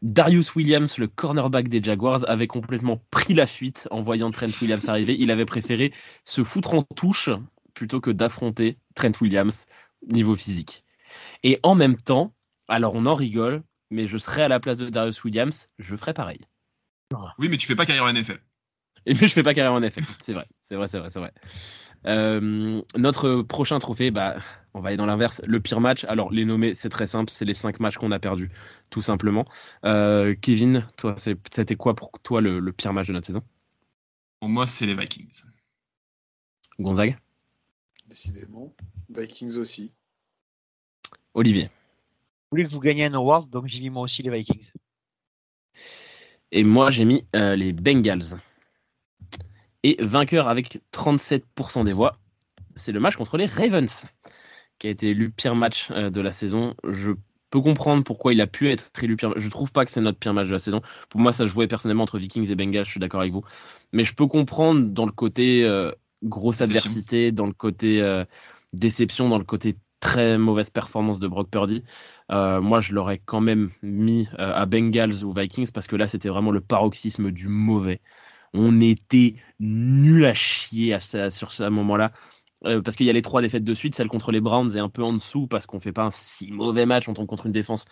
Darius Williams, le cornerback des Jaguars, avait complètement pris la fuite en voyant Trent Williams arriver. Il avait préféré se foutre en touche plutôt que d'affronter Trent Williams niveau physique. Et en même temps, alors on en rigole, mais je serais à la place de Darius Williams, je ferais pareil. Oui, mais tu fais pas carrière en NFL. Et mais je fais pas carrière en NFL, c'est vrai, c'est vrai, c'est vrai, c'est vrai. Euh, notre prochain trophée, bah, on va aller dans l'inverse. Le pire match, alors les nommer, c'est très simple, c'est les cinq matchs qu'on a perdus, tout simplement. Euh, Kevin, toi, c'était quoi pour toi le, le, pire match de notre saison? Pour moi, c'est les Vikings. Gonzague? Décidément. Vikings aussi. Olivier? Vous voulez que vous gagnez un award, donc j'ai mis moi aussi les Vikings. Et moi, j'ai mis euh, les Bengals. Et vainqueur avec 37% des voix, c'est le match contre les Ravens, qui a été élu pire match euh, de la saison. Je peux comprendre pourquoi il a pu être élu pire. Je trouve pas que c'est notre pire match de la saison. Pour moi, ça jouait personnellement entre Vikings et Bengals. Je suis d'accord avec vous. Mais je peux comprendre dans le côté euh, grosse adversité, dans le côté euh, déception, dans le côté très mauvaise performance de Brock Purdy. Euh, moi, je l'aurais quand même mis à Bengals ou Vikings parce que là, c'était vraiment le paroxysme du mauvais. On était nul à chier à, sur ce moment-là. Euh, parce qu'il y a les trois défaites de suite, celle contre les Browns est un peu en dessous parce qu'on fait pas un si mauvais match, on tombe contre une défense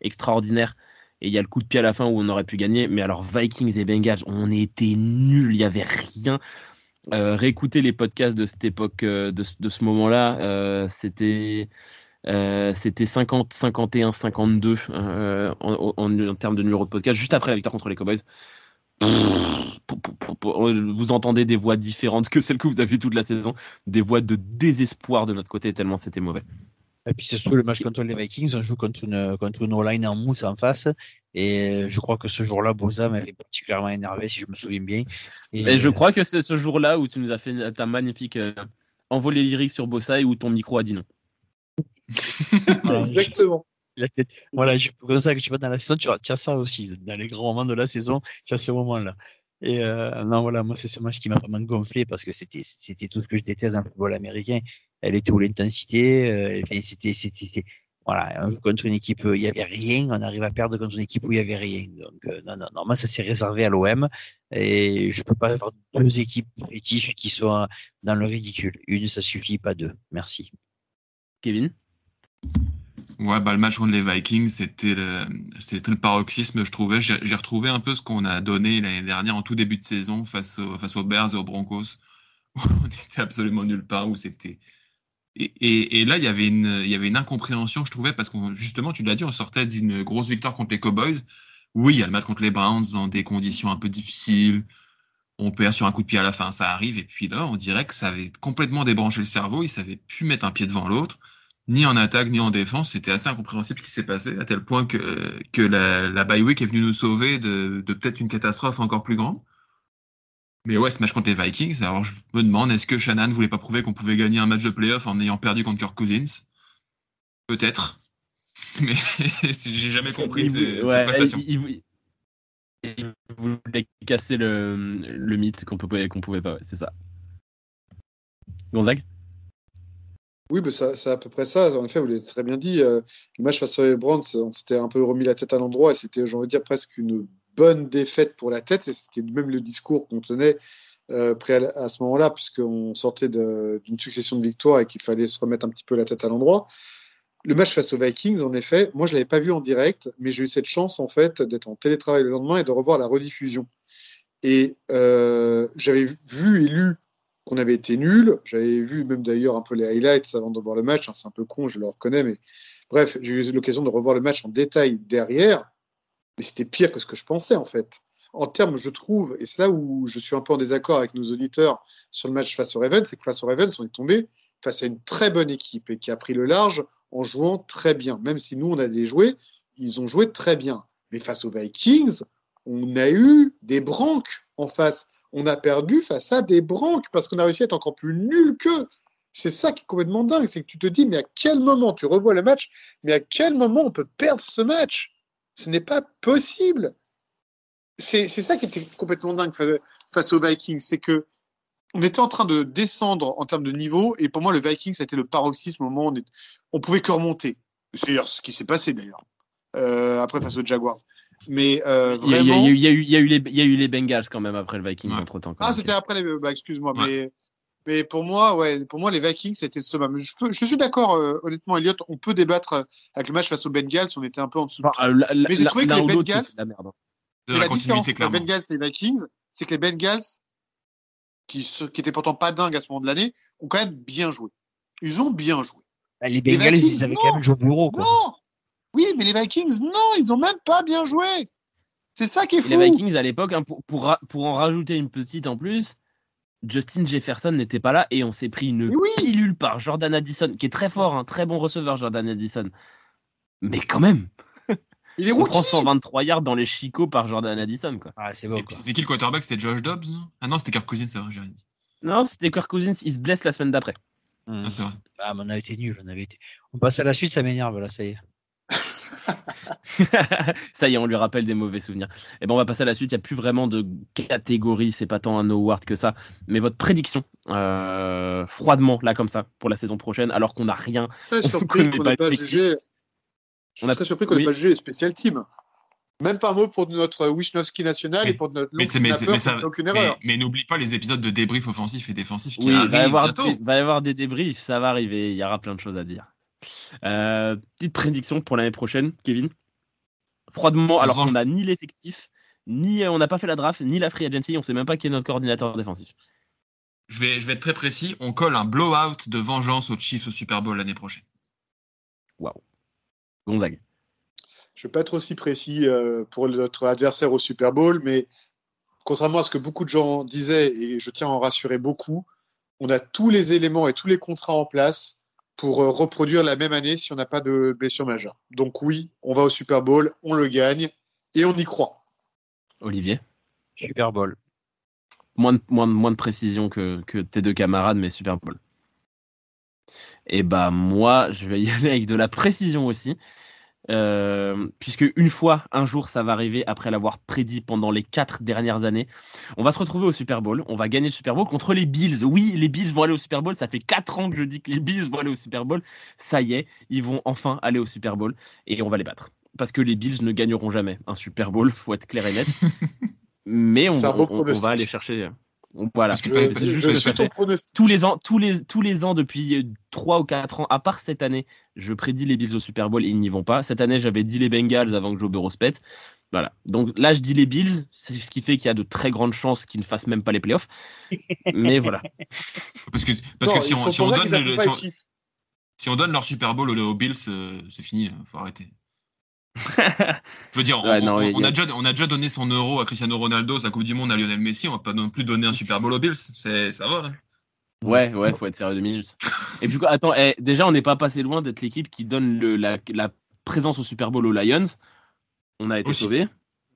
extraordinaire. Et il y a le coup de pied à la fin où on aurait pu gagner. Mais alors, Vikings et Bengals, on était nuls, il y avait rien. Euh, réécouter les podcasts de cette époque, euh, de, de, ce moment-là, euh, c'était euh, c'était 50, 51, 52 en, en, en, termes de numéro de podcast, juste après la victoire contre les Cowboys. Vous entendez des voix différentes que celles que vous avez toute la saison, des voix de désespoir de notre côté, tellement c'était mauvais. Et puis c'est surtout le match contre les Vikings, on joue contre une, contre une en mousse en face. Et je crois que ce jour-là, Boza m'avait particulièrement énervé, si je me souviens bien. Et, et je crois que c'est ce jour-là où tu nous as fait ta magnifique euh, envolée lyrique sur Bossa et où ton micro a dit non. Exactement. Voilà, je, comme ça que tu vas dans la saison, tu as ça aussi. Dans les grands moments de la saison, tu as ce moment-là. Et euh, non, voilà, moi, c'est ce match qui m'a vraiment gonflé parce que c'était c'était tout ce que je déteste dans le football américain. Elle était où l'intensité, euh, c'était c'était voilà, on joue contre une équipe où il y avait rien, on arrive à perdre contre une équipe où il y avait rien. Donc euh, non, non, non, moi ça s'est réservé à l'OM et je peux pas avoir deux équipes fétiches qui soient dans le ridicule. Une, ça suffit, pas deux. Merci. Kevin? Ouais, bah, le match contre les Vikings, c'était le, c'était le paroxysme, je trouvais. J'ai, retrouvé un peu ce qu'on a donné l'année dernière en tout début de saison face, au, face aux Bears et aux Broncos. on était absolument nulle part, où c'était. Et, et, et, là, il y avait une, il y avait une incompréhension, je trouvais, parce qu'on, justement, tu l'as dit, on sortait d'une grosse victoire contre les Cowboys. Oui, il y a le match contre les Browns dans des conditions un peu difficiles. On perd sur un coup de pied à la fin, ça arrive. Et puis là, on dirait que ça avait complètement débranché le cerveau. Il savait plus mettre un pied devant l'autre ni en attaque ni en défense. C'était assez incompréhensible ce qui s'est passé, à tel point que, que la, la bye week est venue nous sauver de, de peut-être une catastrophe encore plus grande. Mais ouais, ce match contre les Vikings, alors je me demande, est-ce que Shannon voulait pas prouver qu'on pouvait gagner un match de playoff en ayant perdu contre Kirk Cousins? Peut-être. Mais j'ai jamais compris ces, ouais, cette prestation. Il, il, voulait casser le, le mythe qu'on pouvait, qu'on pouvait pas, ouais, c'est ça. Gonzague? Oui, ça, c'est à peu près ça. En effet, vous l'avez très bien dit. Euh, le match face aux Browns, on s'était un peu remis la tête à l'endroit et c'était, j'ai envie de dire, presque une bonne défaite pour la tête. C'était même le discours qu'on tenait euh, à ce moment-là, puisqu'on sortait d'une succession de victoires et qu'il fallait se remettre un petit peu la tête à l'endroit. Le match face aux Vikings, en effet, moi je l'avais pas vu en direct, mais j'ai eu cette chance en fait d'être en télétravail le lendemain et de revoir la rediffusion. Et euh, j'avais vu et lu qu'on avait été nul. J'avais vu même d'ailleurs un peu les highlights avant de voir le match. Hein, c'est un peu con, je le reconnais, mais bref, j'ai eu l'occasion de revoir le match en détail derrière. Mais c'était pire que ce que je pensais en fait. En termes, je trouve, et c'est là où je suis un peu en désaccord avec nos auditeurs sur le match face au Ravens, c'est que face au Ravens, on est tombé face à une très bonne équipe et qui a pris le large en jouant très bien. Même si nous, on a des joués, ils ont joué très bien. Mais face aux Vikings, on a eu des branques en face on a perdu face à des branques parce qu'on a réussi à être encore plus nul qu'eux. C'est ça qui est complètement dingue, c'est que tu te dis, mais à quel moment tu revois le match, mais à quel moment on peut perdre ce match? Ce n'est pas possible. C'est ça qui était complètement dingue face aux Vikings, c'est que on était en train de descendre en termes de niveau, et pour moi, le Vikings, ça a été le paroxysme au moment où on, on pouvait que remonter. C'est ce qui s'est passé d'ailleurs, euh, après face aux Jaguars. Mais euh, il y a- vraiment. il y a eu- il y a eu les- il y a eu les Bengals quand même après le Vikings Ouais. entre temps. Ah, c'était après les. Bah, excuse-moi, Ouais. mais. Mais pour moi, ouais, pour moi, les Vikings, c'était ce même. Je, peux- je suis d'accord, euh, honnêtement, Elliot. On peut débattre euh, avec le match face aux Bengals. On était un peu en dessous. de. Mais j'ai trouvé que les Bengals- la merde. hein. De la la différence entre les. Bengals et les Vikings, c'est que les Bengals, qui, étaient pourtant pas dingues à ce moment de l'année, ont quand même bien joué. Ils ont bien joué. Bah, Les Bengals, Vikings, ils avaient non. quand même joué au bureau. Quoi. Non Oui, mais les Vikings, non, ils ont même pas bien joué. C'est ça qui est Et fou. Les Vikings à l'époque, hein, pour, pour, ra- pour en rajouter une petite en plus, Justin Jefferson n'était pas là et on s'est pris une oui. pilule par Jordan Addison, qui est très fort, un très bon receveur, Jordan Addison. Mais quand même, Il est on prend rookie. 123 yards dans les chicots par Jordan Addison. Quoi. Ah, c'est Quoi. c'était qui le quarterback? C'était Josh Dobbs non? Ah non, c'était Kirk Cousins, ça j'ai rien dit. Non, c'était Kirk Cousins, il se blesse la semaine d'après. Hum. Ah, c'est vrai. Ah, mais on a été nuls. On, avait été... on passe à la suite, ça m'énerve là, ça y est. Ça y est, on lui rappelle des mauvais souvenirs. Et ben on va passer à la suite. Il n'y a plus vraiment de catégorie. C'est pas tant un award que ça. Mais votre prédiction, euh, froidement, là, comme ça, pour la saison prochaine, alors qu'on n'a rien. très On surpris qu'on n'ait pas jugé. Je suis On a- très surpris qu'on n'ait oui. pas jugé les spécial teams. Même pas un mot pour notre Wisnowski national et pour notre Mais, mais, mais ça- qui n'a aucune mais- erreur. mais n'oublie pas les épisodes de débrief offensif et défensif qui Oui, il arrivent va y, avoir bientôt. des, va y avoir des débriefs. Ça va arriver. Il y aura plein de choses à dire. Euh, petite prédiction pour l'année prochaine, Kevin. Froidement, alors qu'on n'a ni l'effectif, ni euh, on n'a pas fait la draft, ni la free agency. On sait même pas qui est notre coordinateur défensif. Je vais, je vais être très précis. On colle un blowout de vengeance aux Chiefs au Super Bowl l'année prochaine. Gonzague. Je ne vais pas être aussi précis euh, pour notre adversaire au Super Bowl, mais contrairement à ce que beaucoup de gens disaient, et je tiens à en rassurer beaucoup, on a tous les éléments et tous les contrats en place pour euh, reproduire la même année si on n'a pas de blessure majeure. Donc oui, on va au Super Bowl, on le gagne et on y croit. Olivier? Super Bowl. Moins de, moins, de, moins de précision que, que tes deux camarades, mais Super Bowl. Et bah moi, je vais y aller avec de la précision aussi. Euh, puisque une fois, un jour, ça va arriver après l'avoir prédit pendant les quatre dernières années. On va se retrouver au Super Bowl. On va gagner le Super Bowl contre les Bills. Oui, les Bills vont aller au Super Bowl. Ça fait quatre ans que je dis que les Bills vont aller au Super Bowl. Ça y est, ils vont enfin aller au Super Bowl et on va les battre. Parce que les Bills ne gagneront jamais un Super Bowl, faut être clair et net. Mais on, va aller chercher. Voilà. Parce que juste ton pronostic. tous les ans, tous les, tous les ans depuis 3 ou 4 ans, à part cette année, je prédis les Bills au Super Bowl et ils n'y vont pas. Cette année, j'avais dit les Bengals avant que Joe Burrow se pète. Voilà. Donc là, je dis les Bills, c'est ce qui fait qu'il y a de très grandes chances qu'ils ne fassent même pas les playoffs. Mais voilà. Parce que, parce Non, que si on, si on donne si on- Chiefs. si on donne leur Super Bowl aux, aux Bills, euh, c'est fini, il faut arrêter. Je veux dire, on, non, a- on a déjà, on a déjà donné son euro à Cristiano Ronaldo, sa Coupe du Monde à Lionel Messi, on va pas non plus donner un Super Bowl aux Bills, c'est, ça va. hein. Ouais, ouais, faut être sérieux deux minutes. Et puis, quoi, attends, eh, déjà, on n'est pas passé loin d'être l'équipe qui donne le, la, la présence au Super Bowl aux Lions. On a été Aussi. sauvés.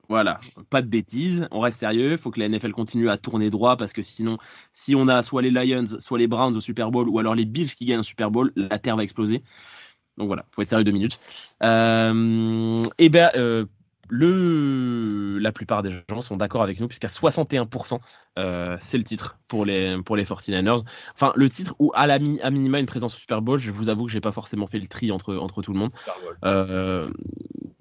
Voilà, pas de bêtises, on reste sérieux, faut que la NFL continue à tourner droit parce que sinon, si on a soit les Lions, soit les Browns au Super Bowl ou alors les Bills qui gagnent un Super Bowl, la terre va exploser. Donc voilà, faut être sérieux deux minutes. Euh, et ben, euh, le, la plupart des gens sont d'accord avec nous puisqu'à 61%, euh, c'est le titre pour les, pour les 49ers. Enfin, le titre ou à, la mi- à minima une présence au Super Bowl, je vous avoue que j'ai pas forcément fait le tri entre, entre tout le monde. Euh,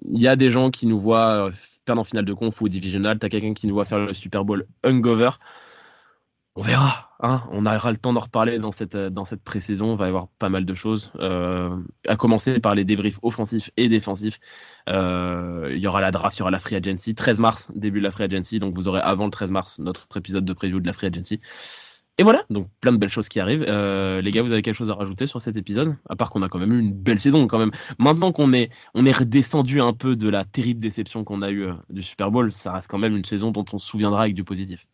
Il y a des gens qui nous voient perdre en finale de conf ou divisional. T'as quelqu'un qui nous voit faire le Super Bowl hungover. On verra. Hein on aura le temps d'en reparler dans cette, euh, dans cette pré-saison. Il va y avoir pas mal de choses. Euh, à commencer par les débriefs offensifs et défensifs. Euh, il y aura la draft, il y aura la free agency. 13 mars, début de la free agency. Donc vous aurez avant le 13 mars notre épisode de preview de la free agency. Et voilà, donc plein de belles choses qui arrivent. Les gars, vous avez quelque chose à rajouter sur cet épisode? À part qu'on a quand même eu une belle saison quand même. Maintenant qu'on est, on est redescendu un peu de la terrible déception qu'on a eue du Super Bowl, ça reste quand même une saison dont on se souviendra avec du positif.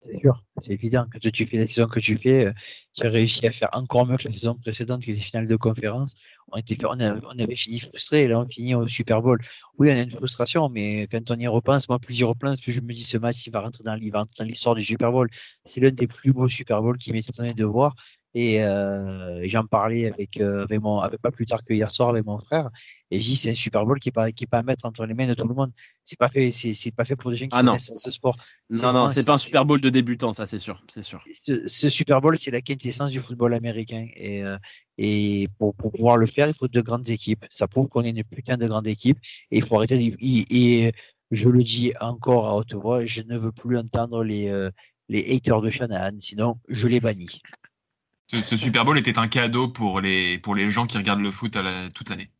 C'est sûr, c'est évident. Quand tu fais la saison que tu fais, euh, tu as réussi à faire encore mieux que la saison précédente qui était finale de conférence. On, était, on, avait fini frustré, là on finit au Super Bowl. Oui, on a une frustration, mais quand on y repense, moi plus j'y repense, plus je me dis ce match il va rentrer dans, l'histoire du Super Bowl. C'est l'un des plus beaux Super Bowls qui m'est étonné de voir. Et euh, j'en parlais avec, euh, avec mon, avec pas plus tard que hier soir avec mon frère. Et j'ai dit c'est un Super Bowl qui est pas qui est pas à mettre entre les mains de tout le monde. C'est pas fait c'est c'est pas fait pour des gens qui Ah connaissent ce sport. Non, non, c'est pas un Super Bowl de débutant, ça c'est sûr, c'est sûr. ce, ce Super Bowl, c'est la quintessence du football américain. Et, euh, et pour, pour pouvoir le faire, il faut de grandes équipes. Ça prouve qu'on est une putain de grande équipe. Et il faut arrêter. de- Et, et je le dis encore à haute voix, je ne veux plus entendre les, euh, les haters de Shanahan, sinon je les bannis. Ce, ce Super Bowl était un cadeau pour les, pour les gens qui regardent le foot à la- toute l'année.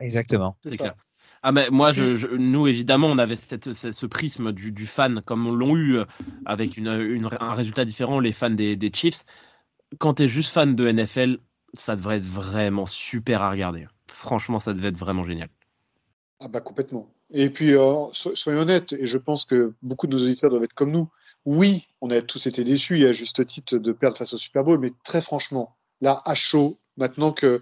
Exactement. C'est clair. Ah mais moi, je, je- nous évidemment, on avait cette, ce, ce prisme du, du fan, comme on l'ont eu euh, avec une, une- un résultat différent, les fans des, des Chiefs. Quand tu es juste fan de NFL, ça devrait être vraiment super à regarder. Franchement, ça devait être vraiment génial. Ah bah complètement. Et puis, euh, so- soyons honnêtes, et je pense que beaucoup de nos auditeurs doivent être comme nous. Oui, on a tous été déçus, et à juste titre, de perdre face au Super Bowl, mais très franchement, là, à chaud, maintenant que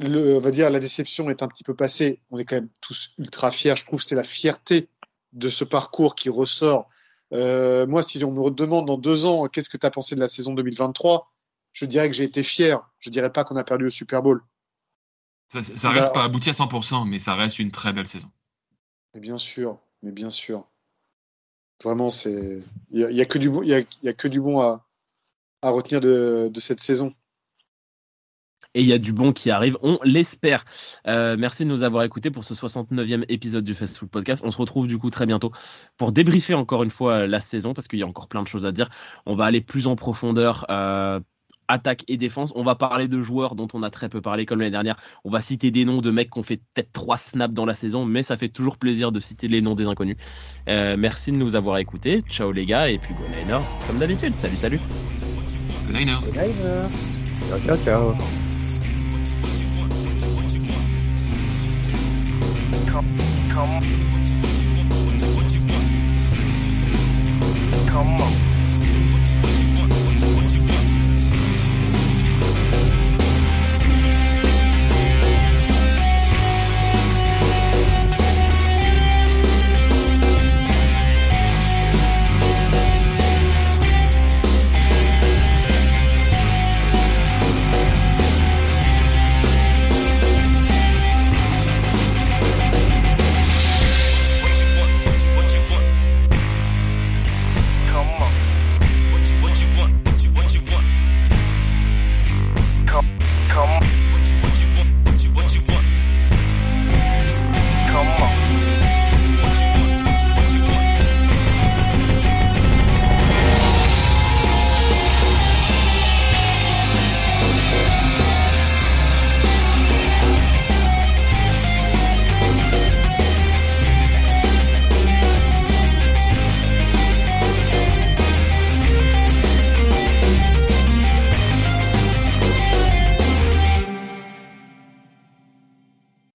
le, on va dire, la déception est un petit peu passée, on est quand même tous ultra fiers. Je trouve que c'est la fierté de ce parcours qui ressort. Euh, moi, si on me demande dans deux ans, qu'est-ce que tu as pensé de la saison 2023, je dirais que j'ai été fier. Je dirais pas qu'on a perdu au Super Bowl. Ça, ça Bah, reste pas abouti à 100%, mais ça reste une très belle saison. Mais bien sûr, mais bien sûr. Vraiment, c'est il y, a- y a que du bon, il y que du bon à, à retenir de, de cette saison. Et il y a du bon qui arrive, on l'espère. Euh, merci de nous avoir écoutés pour ce 69e épisode du Fast Food Podcast. On se retrouve du coup très bientôt pour débriefer encore une fois la saison parce qu'il y a encore plein de choses à dire. On va aller plus en profondeur. euh, attaque et défense. On va parler de joueurs dont on a très peu parlé comme l'année dernière. On va citer des noms de mecs qui ont fait peut-être trois snaps dans la saison, mais ça fait toujours plaisir de citer les noms des inconnus. Euh, merci de nous avoir écoutés. Ciao les gars et puis go Niners comme d'habitude. Salut salut. Good Niners. Niners. Ciao, ciao, ciao. Come on.